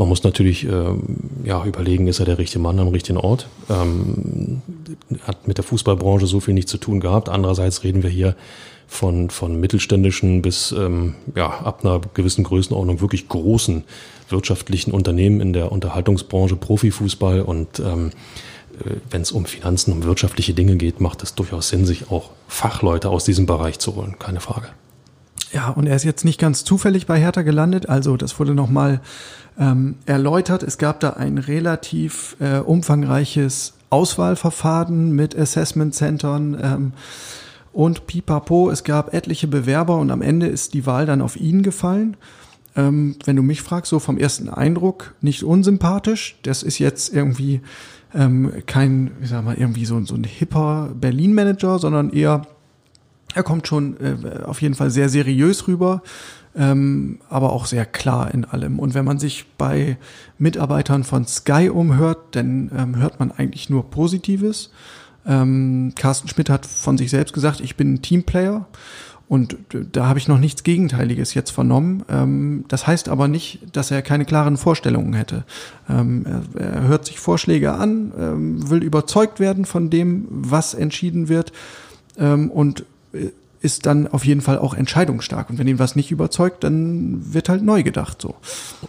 Man muss natürlich ähm, ja, überlegen, ist er der richtige Mann am richtigen Ort. Ähm, hat mit der Fußballbranche so viel nicht zu tun gehabt. Andererseits reden wir hier von, von mittelständischen bis ähm, ja, ab einer gewissen Größenordnung wirklich großen wirtschaftlichen Unternehmen in der Unterhaltungsbranche, Profifußball und ähm, äh, wenn es um Finanzen, um wirtschaftliche Dinge geht, macht es durchaus Sinn, sich auch Fachleute aus diesem Bereich zu holen, keine Frage. Ja, und er ist jetzt nicht ganz zufällig bei Hertha gelandet. Also das wurde nochmal ähm, erläutert. Es gab da ein relativ äh, umfangreiches Auswahlverfahren mit Assessment-Centern ähm, und pipapo. Es gab etliche Bewerber und am Ende ist die Wahl dann auf ihn gefallen. Ähm, wenn du mich fragst, so vom ersten Eindruck nicht unsympathisch. Das ist jetzt irgendwie ähm, kein, ich sag mal, irgendwie so, so ein hipper Berlin-Manager, sondern eher er kommt schon äh, auf jeden Fall sehr seriös rüber, ähm, aber auch sehr klar in allem. Und wenn man sich bei Mitarbeitern von Sky umhört, dann ähm, hört man eigentlich nur Positives. Ähm, Carsten Schmidt hat von sich selbst gesagt, ich bin ein Teamplayer. Und da habe ich noch nichts Gegenteiliges jetzt vernommen. Ähm, das heißt aber nicht, dass er keine klaren Vorstellungen hätte. Ähm, er, hört sich Vorschläge an, ähm, will überzeugt werden von dem, was entschieden wird und ist dann auf jeden Fall auch entscheidungsstark. Und wenn ihn was nicht überzeugt, dann wird halt neu gedacht so.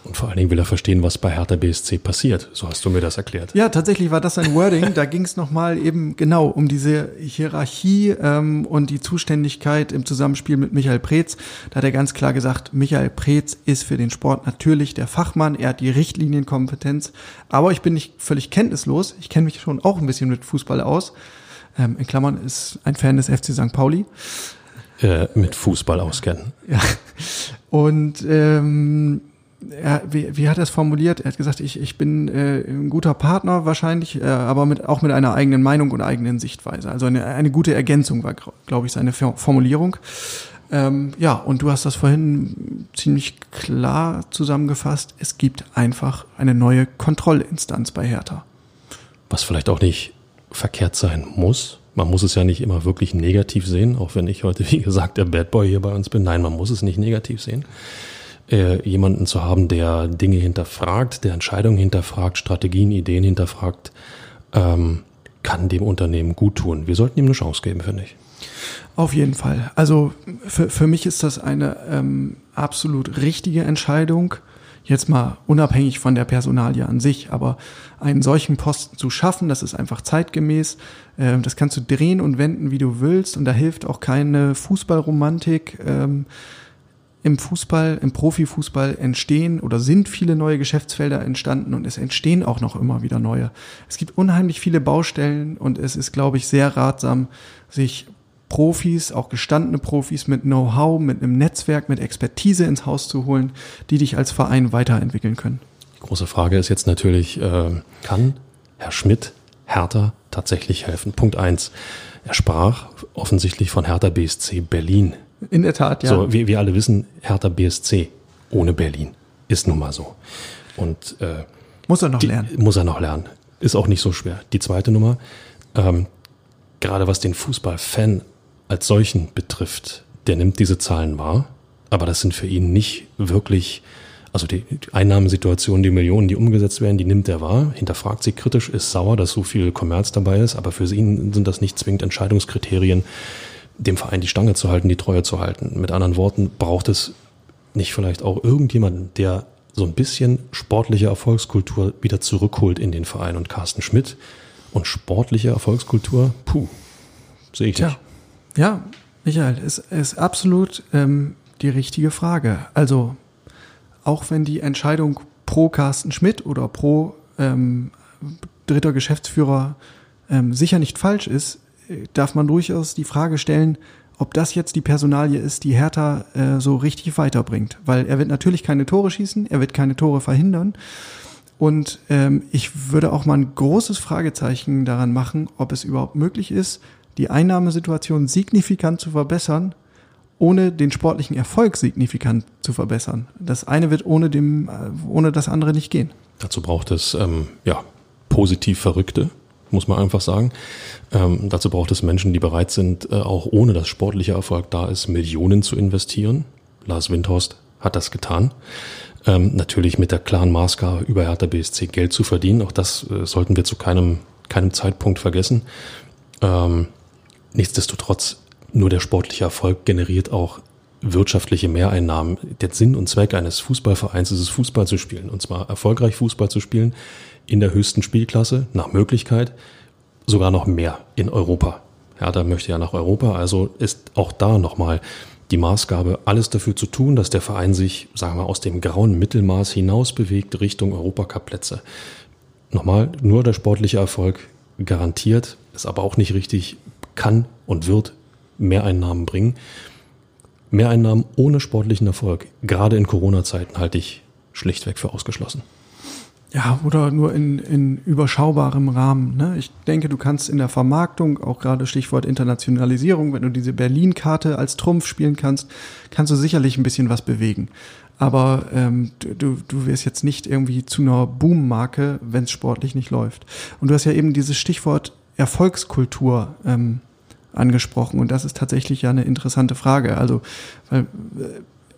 Und vor allen Dingen will er verstehen, was bei Hertha BSC passiert. So hast du mir das erklärt. Ja, tatsächlich war das ein Wording. da ging es nochmal eben genau um diese Hierarchie ähm, und die Zuständigkeit im Zusammenspiel mit Michael Preetz. Da hat er ganz klar gesagt, Michael Preetz ist für den Sport natürlich der Fachmann. Er hat die Richtlinienkompetenz. Aber ich bin nicht völlig kenntnislos. Ich kenne mich schon auch ein bisschen mit Fußball aus ähm, in Klammern ist ein Fan des FC St. Pauli. Äh, mit Fußball auskennen. Ja. Und ähm, er, wie, wie hat er es formuliert? Er hat gesagt, ich, ich bin äh, ein guter Partner wahrscheinlich, äh, aber mit, auch mit einer eigenen Meinung und eigenen Sichtweise. Also eine, eine gute Ergänzung war, glaube ich, seine Formulierung. Ähm, ja, und du hast das vorhin ziemlich klar zusammengefasst. Es gibt einfach eine neue Kontrollinstanz bei Hertha. Was vielleicht auch nicht verkehrt sein muss. Man muss es ja nicht immer wirklich negativ sehen, auch wenn ich heute, wie gesagt, der Bad Boy hier bei uns bin. Nein, man muss es nicht negativ sehen. Äh, jemanden zu haben, der Dinge hinterfragt, der Entscheidungen hinterfragt, Strategien, Ideen hinterfragt, ähm, kann dem Unternehmen gut tun. Wir sollten ihm eine Chance geben, finde ich. Auf jeden Fall. Also für, für mich ist das eine ähm, absolut richtige Entscheidung jetzt mal unabhängig von der Personalie an sich, aber einen solchen Posten zu schaffen, das ist einfach zeitgemäß. Ähm, das kannst du drehen und wenden, wie du willst, und da hilft auch keine Fußballromantik. Ähm, Im Fußball, im Profifußball entstehen oder sind viele neue Geschäftsfelder entstanden und es entstehen auch noch immer wieder neue. Es gibt unheimlich viele Baustellen und es ist, glaube ich, sehr ratsam, sich Profis, auch gestandene Profis mit Know-how, mit einem Netzwerk, mit Expertise ins Haus zu holen, die dich als Verein weiterentwickeln können. Die große Frage ist jetzt natürlich, äh, kann Herr Schmidt Hertha tatsächlich helfen? Punkt eins. Er sprach offensichtlich von Hertha BSC Berlin. In der Tat, ja. So, wir, wir alle wissen, Hertha BSC ohne Berlin ist nun mal so. Und äh, muss er noch die, lernen. Muss er noch lernen. Ist auch nicht so schwer. Die zweite Nummer, ähm, gerade was den Fußballfan als solchen betrifft, der nimmt diese Zahlen wahr, aber das sind für ihn nicht wirklich, also die Einnahmensituation, die Millionen, die umgesetzt werden, die nimmt er wahr, hinterfragt sie kritisch, ist sauer, dass so viel Kommerz dabei ist, aber für ihn sind das nicht zwingend Entscheidungskriterien, dem Verein die Stange zu halten, die Treue zu halten. Mit anderen Worten braucht es nicht vielleicht auch irgendjemanden, der so ein bisschen sportliche Erfolgskultur wieder zurückholt in den Verein und Carsten Schmidt und sportliche Erfolgskultur, puh, sehe ich Tja. nicht. Ja, Michael, es ist absolut ähm, die richtige Frage. Also, auch wenn die Entscheidung pro Carsten Schmidt oder pro ähm, dritter Geschäftsführer ähm, sicher nicht falsch ist, äh, darf man durchaus die Frage stellen, ob das jetzt die Personalie ist, die Hertha äh, so richtig weiterbringt. Weil er wird natürlich keine Tore schießen, er wird keine Tore verhindern. Und ähm, ich würde auch mal ein großes Fragezeichen daran machen, ob es überhaupt möglich ist, die Einnahmesituation signifikant zu verbessern, ohne den sportlichen Erfolg signifikant zu verbessern. Das eine wird ohne, dem, äh, ohne das andere nicht gehen. Dazu braucht es ähm, ja, positiv Verrückte, muss man einfach sagen. Ähm, dazu braucht es Menschen, die bereit sind, äh, auch ohne dass sportlicher Erfolg da ist, Millionen zu investieren. Lars Windhorst hat das getan. Ähm, natürlich mit der klaren Maßgabe, über Hertha BSC Geld zu verdienen. Auch das äh, sollten wir zu keinem keinem Zeitpunkt vergessen. Ähm, nichtsdestotrotz, nur der sportliche Erfolg generiert auch wirtschaftliche Mehreinnahmen. Der Sinn und Zweck eines Fußballvereins ist es, Fußball zu spielen. Und zwar erfolgreich Fußball zu spielen in der höchsten Spielklasse, nach Möglichkeit, sogar noch mehr in Europa. Hertha möchte ja nach Europa, also ist auch da nochmal die Maßgabe, alles dafür zu tun, dass der Verein sich, sagen wir, aus dem grauen Mittelmaß hinaus bewegt Richtung Europacup-Plätze. Nochmal, nur der sportliche Erfolg garantiert, ist aber auch nicht richtig, kann und wird Mehreinnahmen bringen. Mehreinnahmen ohne sportlichen Erfolg, gerade in Corona-Zeiten, halte ich schlichtweg für ausgeschlossen. Ja, oder nur in, in überschaubarem Rahmen. Ne? Ich denke, du kannst in der Vermarktung, auch gerade Stichwort Internationalisierung, wenn du diese Berlin-Karte als Trumpf spielen kannst, kannst du sicherlich ein bisschen was bewegen. Aber ähm, du, du wirst jetzt nicht irgendwie zu einer Boom-Marke, wenn es sportlich nicht läuft. Und du hast ja eben dieses Stichwort Erfolgskultur ähm, angesprochen. Und das ist tatsächlich ja eine interessante Frage. Also, weil äh,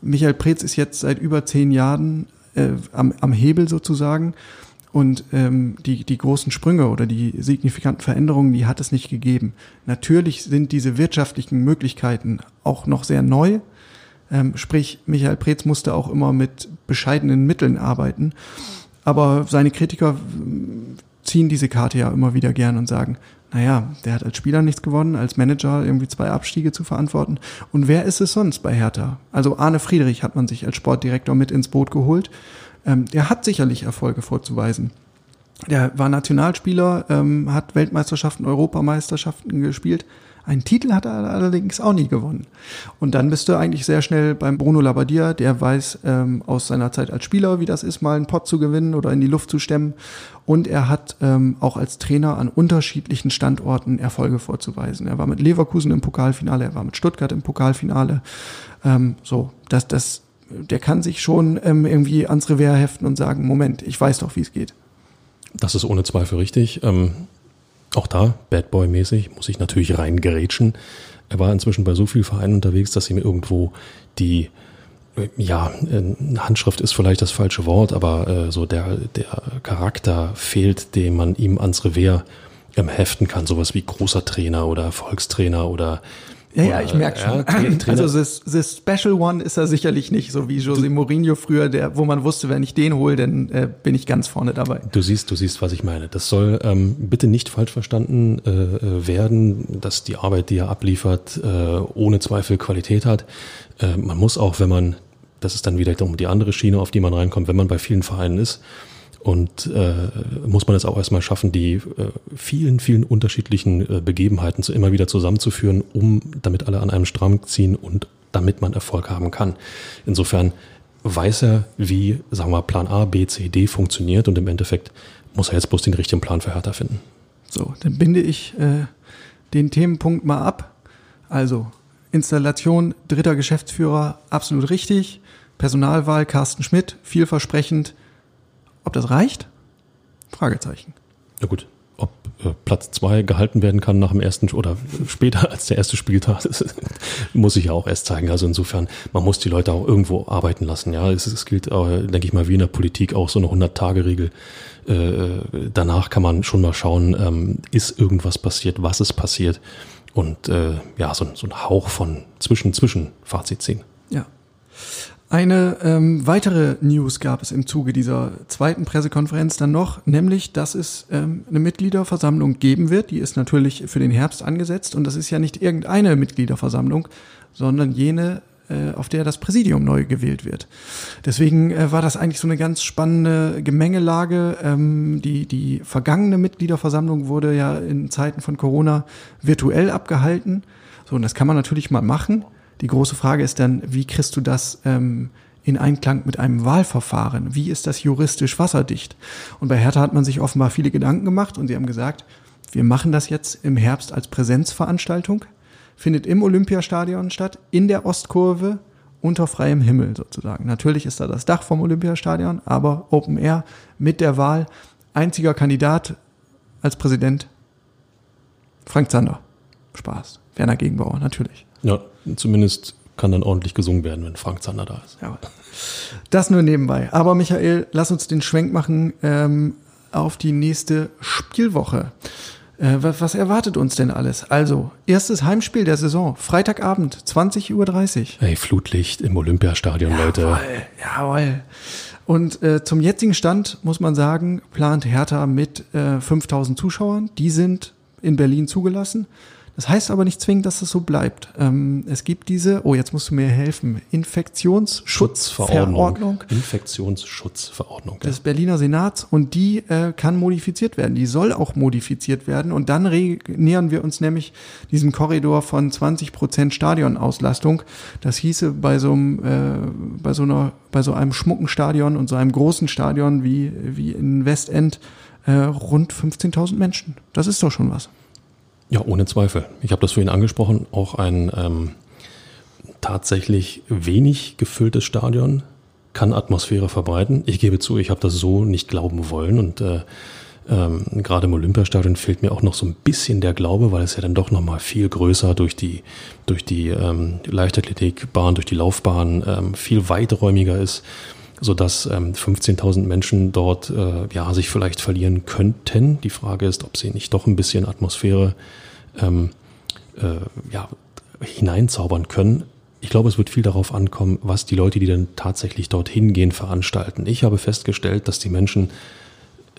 Michael Preetz ist jetzt seit über zehn Jahren äh, am, am Hebel sozusagen. Und ähm, die, die großen Sprünge oder die signifikanten Veränderungen, die hat es nicht gegeben. Natürlich sind diese wirtschaftlichen Möglichkeiten auch noch sehr neu. Ähm, sprich, Michael Preetz musste auch immer mit bescheidenen Mitteln arbeiten. Aber seine Kritiker ziehen diese Karte ja immer wieder gern und sagen, naja, der hat als Spieler nichts gewonnen, als Manager irgendwie zwei Abstiege zu verantworten. Und wer ist es sonst bei Hertha? Also Arne Friedrich hat man sich als Sportdirektor mit ins Boot geholt. Ähm, der hat sicherlich Erfolge vorzuweisen. Der war Nationalspieler, ähm, hat Weltmeisterschaften, Europameisterschaften gespielt, einen Titel hat er allerdings auch nie gewonnen. Und dann bist du eigentlich sehr schnell beim Bruno Labbadia, der weiß ähm, aus seiner Zeit als Spieler, wie das ist, mal einen Pott zu gewinnen oder in die Luft zu stemmen. Und er hat ähm, auch als Trainer an unterschiedlichen Standorten Erfolge vorzuweisen. Er war mit Leverkusen im Pokalfinale, er war mit Stuttgart im Pokalfinale. Ähm, so, das, das, der kann sich schon ähm, irgendwie ans Revers heften und sagen, Moment, ich weiß doch, wie es geht. Das ist ohne Zweifel richtig. Ähm, auch da, Bad Boy-mäßig, muss ich natürlich reingerätschen. Er war inzwischen bei so vielen Vereinen unterwegs, dass ihm irgendwo die, ja, Handschrift ist vielleicht das falsche Wort, aber äh, so der, der Charakter fehlt, den man ihm ans Revers ähm, heften kann. Sowas wie großer Trainer oder Erfolgstrainer oder ja, ja, ich merke schon. Ja, also das, das Special One ist er sicherlich nicht, so wie Jose Mourinho früher, der, wo man wusste, wenn ich den hole, dann äh, bin ich ganz vorne dabei. Du siehst, du siehst, was ich meine. Das soll ähm, bitte nicht falsch verstanden äh, äh werden, dass die Arbeit, die er abliefert, äh, ohne Zweifel Qualität hat. Äh, man muss auch, wenn man, das ist dann wieder die andere Schiene, auf die man reinkommt, wenn man bei vielen Vereinen ist, und äh, muss man es auch erstmal schaffen, die äh, vielen, vielen unterschiedlichen äh, Begebenheiten zu, immer wieder zusammenzuführen, um damit alle an einem Strang ziehen und damit man Erfolg haben kann. Insofern weiß er, wie, sagen wir, Plan A, B, C, D funktioniert und im Endeffekt muss er jetzt bloß den richtigen Plan für Hertha finden. So, dann binde ich äh, den Themenpunkt mal ab. Also, Installation dritter Geschäftsführer, absolut richtig. Personalwahl, Carsten Schmidt, vielversprechend ob das reicht? Fragezeichen. Ja gut, ob äh, Platz zwei gehalten werden kann nach dem ersten oder später als der erste Spieltag, muss ich ja auch erst zeigen. Also insofern, man muss die Leute auch irgendwo arbeiten lassen. Ja, es, es gilt, äh, denke ich mal, wie in der Politik auch so eine 100-Tage-Regel. Äh, danach kann man schon mal schauen, ähm, ist irgendwas passiert, was ist passiert und äh, ja, so, so ein Hauch von Zwischen-Zwischen-Fazit ziehen. Ja. Eine ähm, weitere News gab es im Zuge dieser zweiten Pressekonferenz dann noch, nämlich, dass es ähm, eine Mitgliederversammlung geben wird. Die ist natürlich für den Herbst angesetzt und das ist ja nicht irgendeine Mitgliederversammlung, sondern jene, äh, auf der das Präsidium neu gewählt wird. Deswegen äh, war das eigentlich so eine ganz spannende Gemengelage. Ähm, die, die vergangene Mitgliederversammlung wurde ja in Zeiten von Corona virtuell abgehalten. So, und das kann man natürlich mal machen. Die große Frage ist dann, wie kriegst du das ähm, in Einklang mit einem Wahlverfahren? Wie ist das juristisch wasserdicht? Und bei Hertha hat man sich offenbar viele Gedanken gemacht und sie haben gesagt, wir machen das jetzt im Herbst als Präsenzveranstaltung, findet im Olympiastadion statt, in der Ostkurve, unter freiem Himmel sozusagen. Natürlich ist da das Dach vom Olympiastadion, aber Open Air mit der Wahl. Einziger Kandidat als Präsident Frank Zander. Spaß. Werner Gegenbauer, natürlich. Ja, zumindest kann dann ordentlich gesungen werden, wenn Frank Zander da ist. Ja. Das nur nebenbei. Aber Michael, lass uns den Schwenk machen. Ähm, auf die nächste Spielwoche. Äh, was, was erwartet uns denn alles? Also, erstes Heimspiel der Saison, Freitagabend, 20.30 Uhr. Hey, Flutlicht im Olympiastadion, jawohl, Leute. Jawohl. Und äh, zum jetzigen Stand muss man sagen, plant Hertha mit äh, 5000 Zuschauern. Die sind in Berlin zugelassen. Das heißt aber nicht zwingend, dass es so bleibt. Ähm, es gibt diese, oh, jetzt musst du mir helfen, Infektionsschutzverordnung Infektionsschutzverordnung des Berliner Senats und die äh, kann modifiziert werden. Die soll auch modifiziert werden und dann nähern wir uns nämlich diesem Korridor von 20 Prozent Stadionauslastung. Das hieße bei so einem, äh, bei so einer, bei so einem schmucken Stadion und so einem großen Stadion wie wie in Westend äh, rund 15.000 Menschen. Das ist doch schon was. Ja, ohne Zweifel. Ich habe das vorhin angesprochen, auch ein ähm, tatsächlich wenig gefülltes Stadion kann Atmosphäre verbreiten. Ich gebe zu, ich habe das so nicht glauben wollen und äh, ähm, gerade im Olympiastadion fehlt mir auch noch so ein bisschen der Glaube, weil es ja dann doch noch mal viel größer durch die durch die ähm, Leichtathletikbahn, durch die Laufbahn ähm, viel weiträumiger ist, so dass ähm, 15.000 Menschen dort äh, ja sich vielleicht verlieren könnten. Die Frage ist, ob sie nicht doch ein bisschen Atmosphäre ähm, äh, ja, hineinzaubern können. Ich glaube, es wird viel darauf ankommen, was die Leute, die dann tatsächlich dorthin gehen, veranstalten. Ich habe festgestellt, dass die Menschen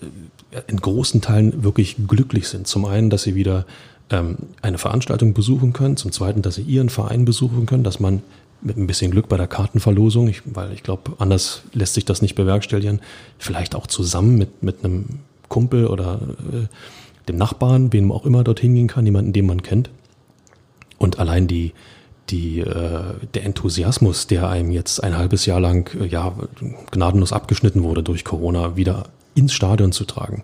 äh, in großen Teilen wirklich glücklich sind. Zum einen, dass sie wieder ähm, eine Veranstaltung besuchen können, zum zweiten, dass sie ihren Verein besuchen können, dass man mit ein bisschen Glück bei der Kartenverlosung, ich, weil ich glaube, anders lässt sich das nicht bewerkstelligen, vielleicht auch zusammen mit, mit einem Kumpel oder äh, dem Nachbarn, wem auch immer dorthin gehen kann, jemanden, den man kennt. Und allein die, die, äh, der Enthusiasmus, der einem jetzt ein halbes Jahr lang äh, ja, gnadenlos abgeschnitten wurde durch Corona, wieder ins Stadion zu tragen.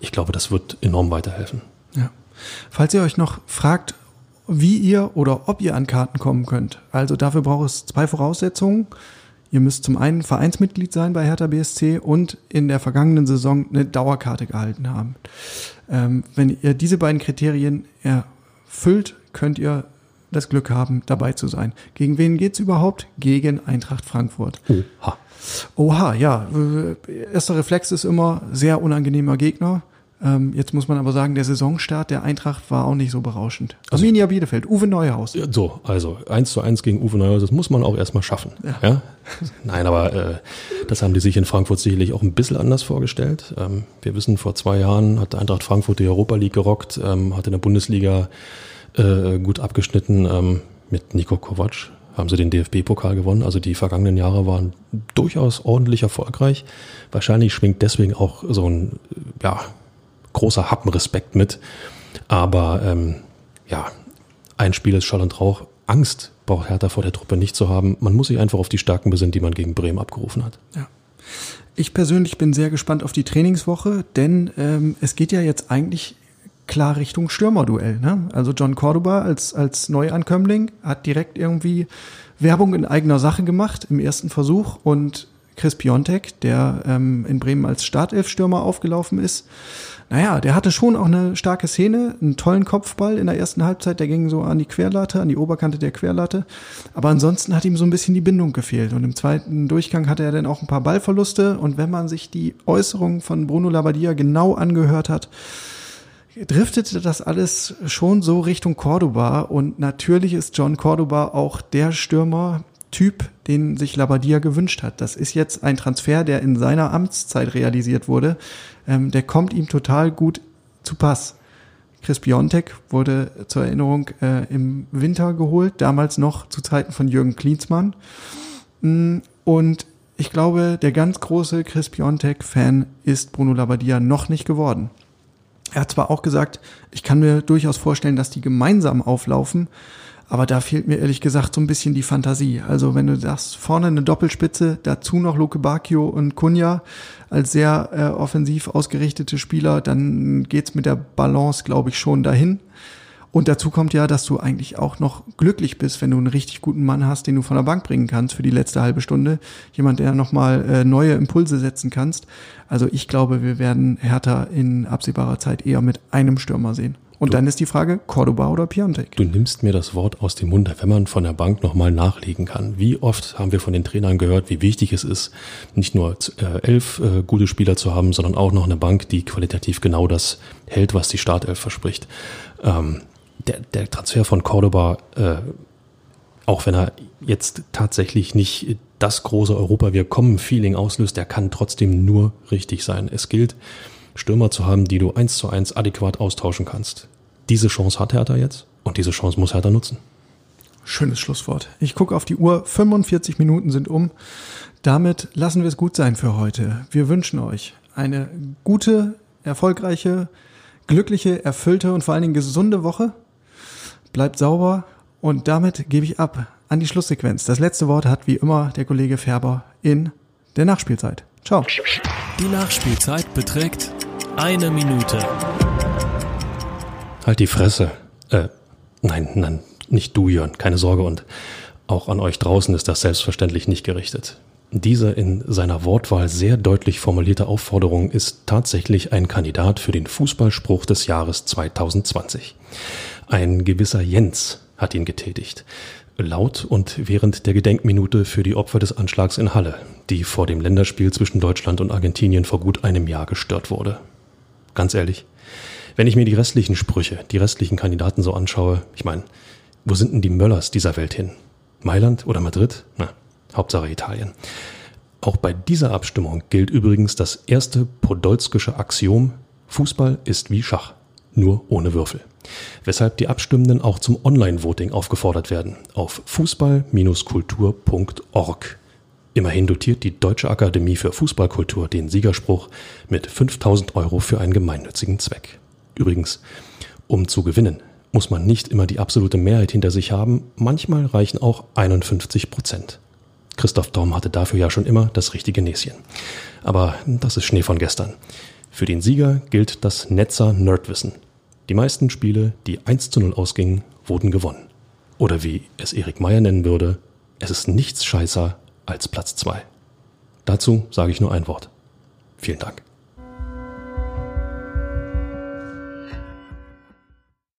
Ich glaube, das wird enorm weiterhelfen. Ja. Falls ihr euch noch fragt, wie ihr oder ob ihr an Karten kommen könnt, also dafür braucht es zwei Voraussetzungen. Ihr müsst zum einen Vereinsmitglied sein bei Hertha BSC und in der vergangenen Saison eine Dauerkarte gehalten haben. Ähm, wenn ihr diese beiden Kriterien erfüllt, könnt ihr das Glück haben, dabei zu sein. Gegen wen geht's überhaupt? Gegen Eintracht Frankfurt. Oha. Oha, ja. Erster Reflex ist immer sehr unangenehmer Gegner. Ähm, jetzt muss man aber sagen, der Saisonstart der Eintracht war auch nicht so berauschend. Also, Arminia Bielefeld, Uwe Neuhaus. Ja, so, also eins zu eins gegen Uwe Neuhaus, das muss man auch erstmal schaffen. Ja. ja? Nein, aber äh, das haben die sich in Frankfurt sicherlich auch ein bisschen anders vorgestellt. Ähm, wir wissen, vor zwei Jahren hat Eintracht Frankfurt die Europa League gerockt, ähm, hat in der Bundesliga äh, gut abgeschnitten ähm, mit Nico Kovac. Haben sie den DFB-Pokal gewonnen. Also die vergangenen Jahre waren durchaus ordentlich erfolgreich. Wahrscheinlich schwingt deswegen auch so ein, ja, großer Happen Respekt mit. Aber ähm, ja, ein Spiel ist Schall und Rauch. Angst braucht Hertha vor der Truppe nicht zu haben. Man muss sich einfach auf die Stärken besinnen, die man gegen Bremen abgerufen hat. Ja. Ich persönlich bin sehr gespannt auf die Trainingswoche, denn ähm, es geht ja jetzt eigentlich klar Richtung Stürmerduell. Ne? Also John Cordoba als, als Neuankömmling hat direkt irgendwie Werbung in eigener Sache gemacht im ersten Versuch und Chris Piontek, der ähm, in Bremen als Startelfstürmer aufgelaufen ist, naja, der hatte schon auch eine starke Szene, einen tollen Kopfball in der ersten Halbzeit, der ging so an die Querlatte, an die Oberkante der Querlatte. Aber ansonsten hat ihm so ein bisschen die Bindung gefehlt. Und im zweiten Durchgang hatte er dann auch ein paar Ballverluste. Und wenn man sich die Äußerungen von Bruno Labbadia genau angehört hat, driftete das alles schon so Richtung Cordoba. Und natürlich ist John Cordoba auch der Stürmer, Typ, den sich Labadia gewünscht hat. Das ist jetzt ein Transfer, der in seiner Amtszeit realisiert wurde. Ähm, der kommt ihm total gut zu Pass. Chris Biontek wurde zur Erinnerung äh, im Winter geholt, damals noch zu Zeiten von Jürgen Klinsmann. Mm, und ich glaube, der ganz große Chris Biontek-Fan ist Bruno Labbadia noch nicht geworden. Er hat zwar auch gesagt, ich kann mir durchaus vorstellen, dass die gemeinsam auflaufen, aber da fehlt mir ehrlich gesagt so ein bisschen die Fantasie. Also wenn du sagst, vorne eine Doppelspitze, dazu noch Luke Bacchio und Kunja als sehr äh, offensiv ausgerichtete Spieler, dann geht's mit der Balance, glaube ich, schon dahin. Und dazu kommt ja, dass du eigentlich auch noch glücklich bist, wenn du einen richtig guten Mann hast, den du von der Bank bringen kannst für die letzte halbe Stunde. Jemand, der nochmal äh, neue Impulse setzen kannst. Also ich glaube, wir werden Hertha in absehbarer Zeit eher mit einem Stürmer sehen. Und du, dann ist die Frage, Cordoba oder Piontek? Du nimmst mir das Wort aus dem Mund, wenn man von der Bank nochmal nachlegen kann. Wie oft haben wir von den Trainern gehört, wie wichtig es ist, nicht nur äh, elf äh, gute Spieler zu haben, sondern auch noch eine Bank, die qualitativ genau das hält, was die Startelf verspricht. Ähm, der, der Transfer von Cordoba, äh, auch wenn er jetzt tatsächlich nicht das große Europa wir kommen Feeling auslöst, der kann trotzdem nur richtig sein. Es gilt, Stürmer zu haben, die du eins zu eins adäquat austauschen kannst. Diese Chance hat Hertha jetzt und diese Chance muss Hertha nutzen. Schönes Schlusswort. Ich gucke auf die Uhr, 45 Minuten sind um. Damit lassen wir es gut sein für heute. Wir wünschen euch eine gute, erfolgreiche, glückliche, erfüllte und vor allen Dingen gesunde Woche. Bleibt sauber und damit gebe ich ab an die Schlusssequenz. Das letzte Wort hat wie immer der Kollege Färber in der Nachspielzeit. Ciao. Die Nachspielzeit beträgt eine Minute. Halt die Fresse. Äh, nein, nein, nicht du, Jörn, keine Sorge und auch an euch draußen ist das selbstverständlich nicht gerichtet. Diese in seiner Wortwahl sehr deutlich formulierte Aufforderung ist tatsächlich ein Kandidat für den Fußballspruch des Jahres 2020. Ein gewisser Jens hat ihn getätigt. Laut und während der Gedenkminute für die Opfer des Anschlags in Halle, die vor dem Länderspiel zwischen Deutschland und Argentinien vor gut einem Jahr gestört wurde. Ganz ehrlich, wenn ich mir die restlichen Sprüche, die restlichen Kandidaten so anschaue, ich meine, wo sind denn die Möllers dieser Welt hin? Mailand oder Madrid? Na, Hauptsache Italien. Auch bei dieser Abstimmung gilt übrigens das erste podolskische Axiom, Fußball ist wie Schach, nur ohne Würfel. Weshalb die Abstimmenden auch zum Online-Voting aufgefordert werden auf fußball-kultur.org. Immerhin dotiert die Deutsche Akademie für Fußballkultur den Siegerspruch mit 5000 Euro für einen gemeinnützigen Zweck. Übrigens, um zu gewinnen, muss man nicht immer die absolute Mehrheit hinter sich haben, manchmal reichen auch 51 Prozent. Christoph Daum hatte dafür ja schon immer das richtige Näschen. Aber das ist Schnee von gestern. Für den Sieger gilt das Netzer Nerdwissen. Die meisten Spiele, die 1 zu 0 ausgingen, wurden gewonnen. Oder wie es Erik Meyer nennen würde, es ist nichts scheißer als Platz 2. Dazu sage ich nur ein Wort. Vielen Dank.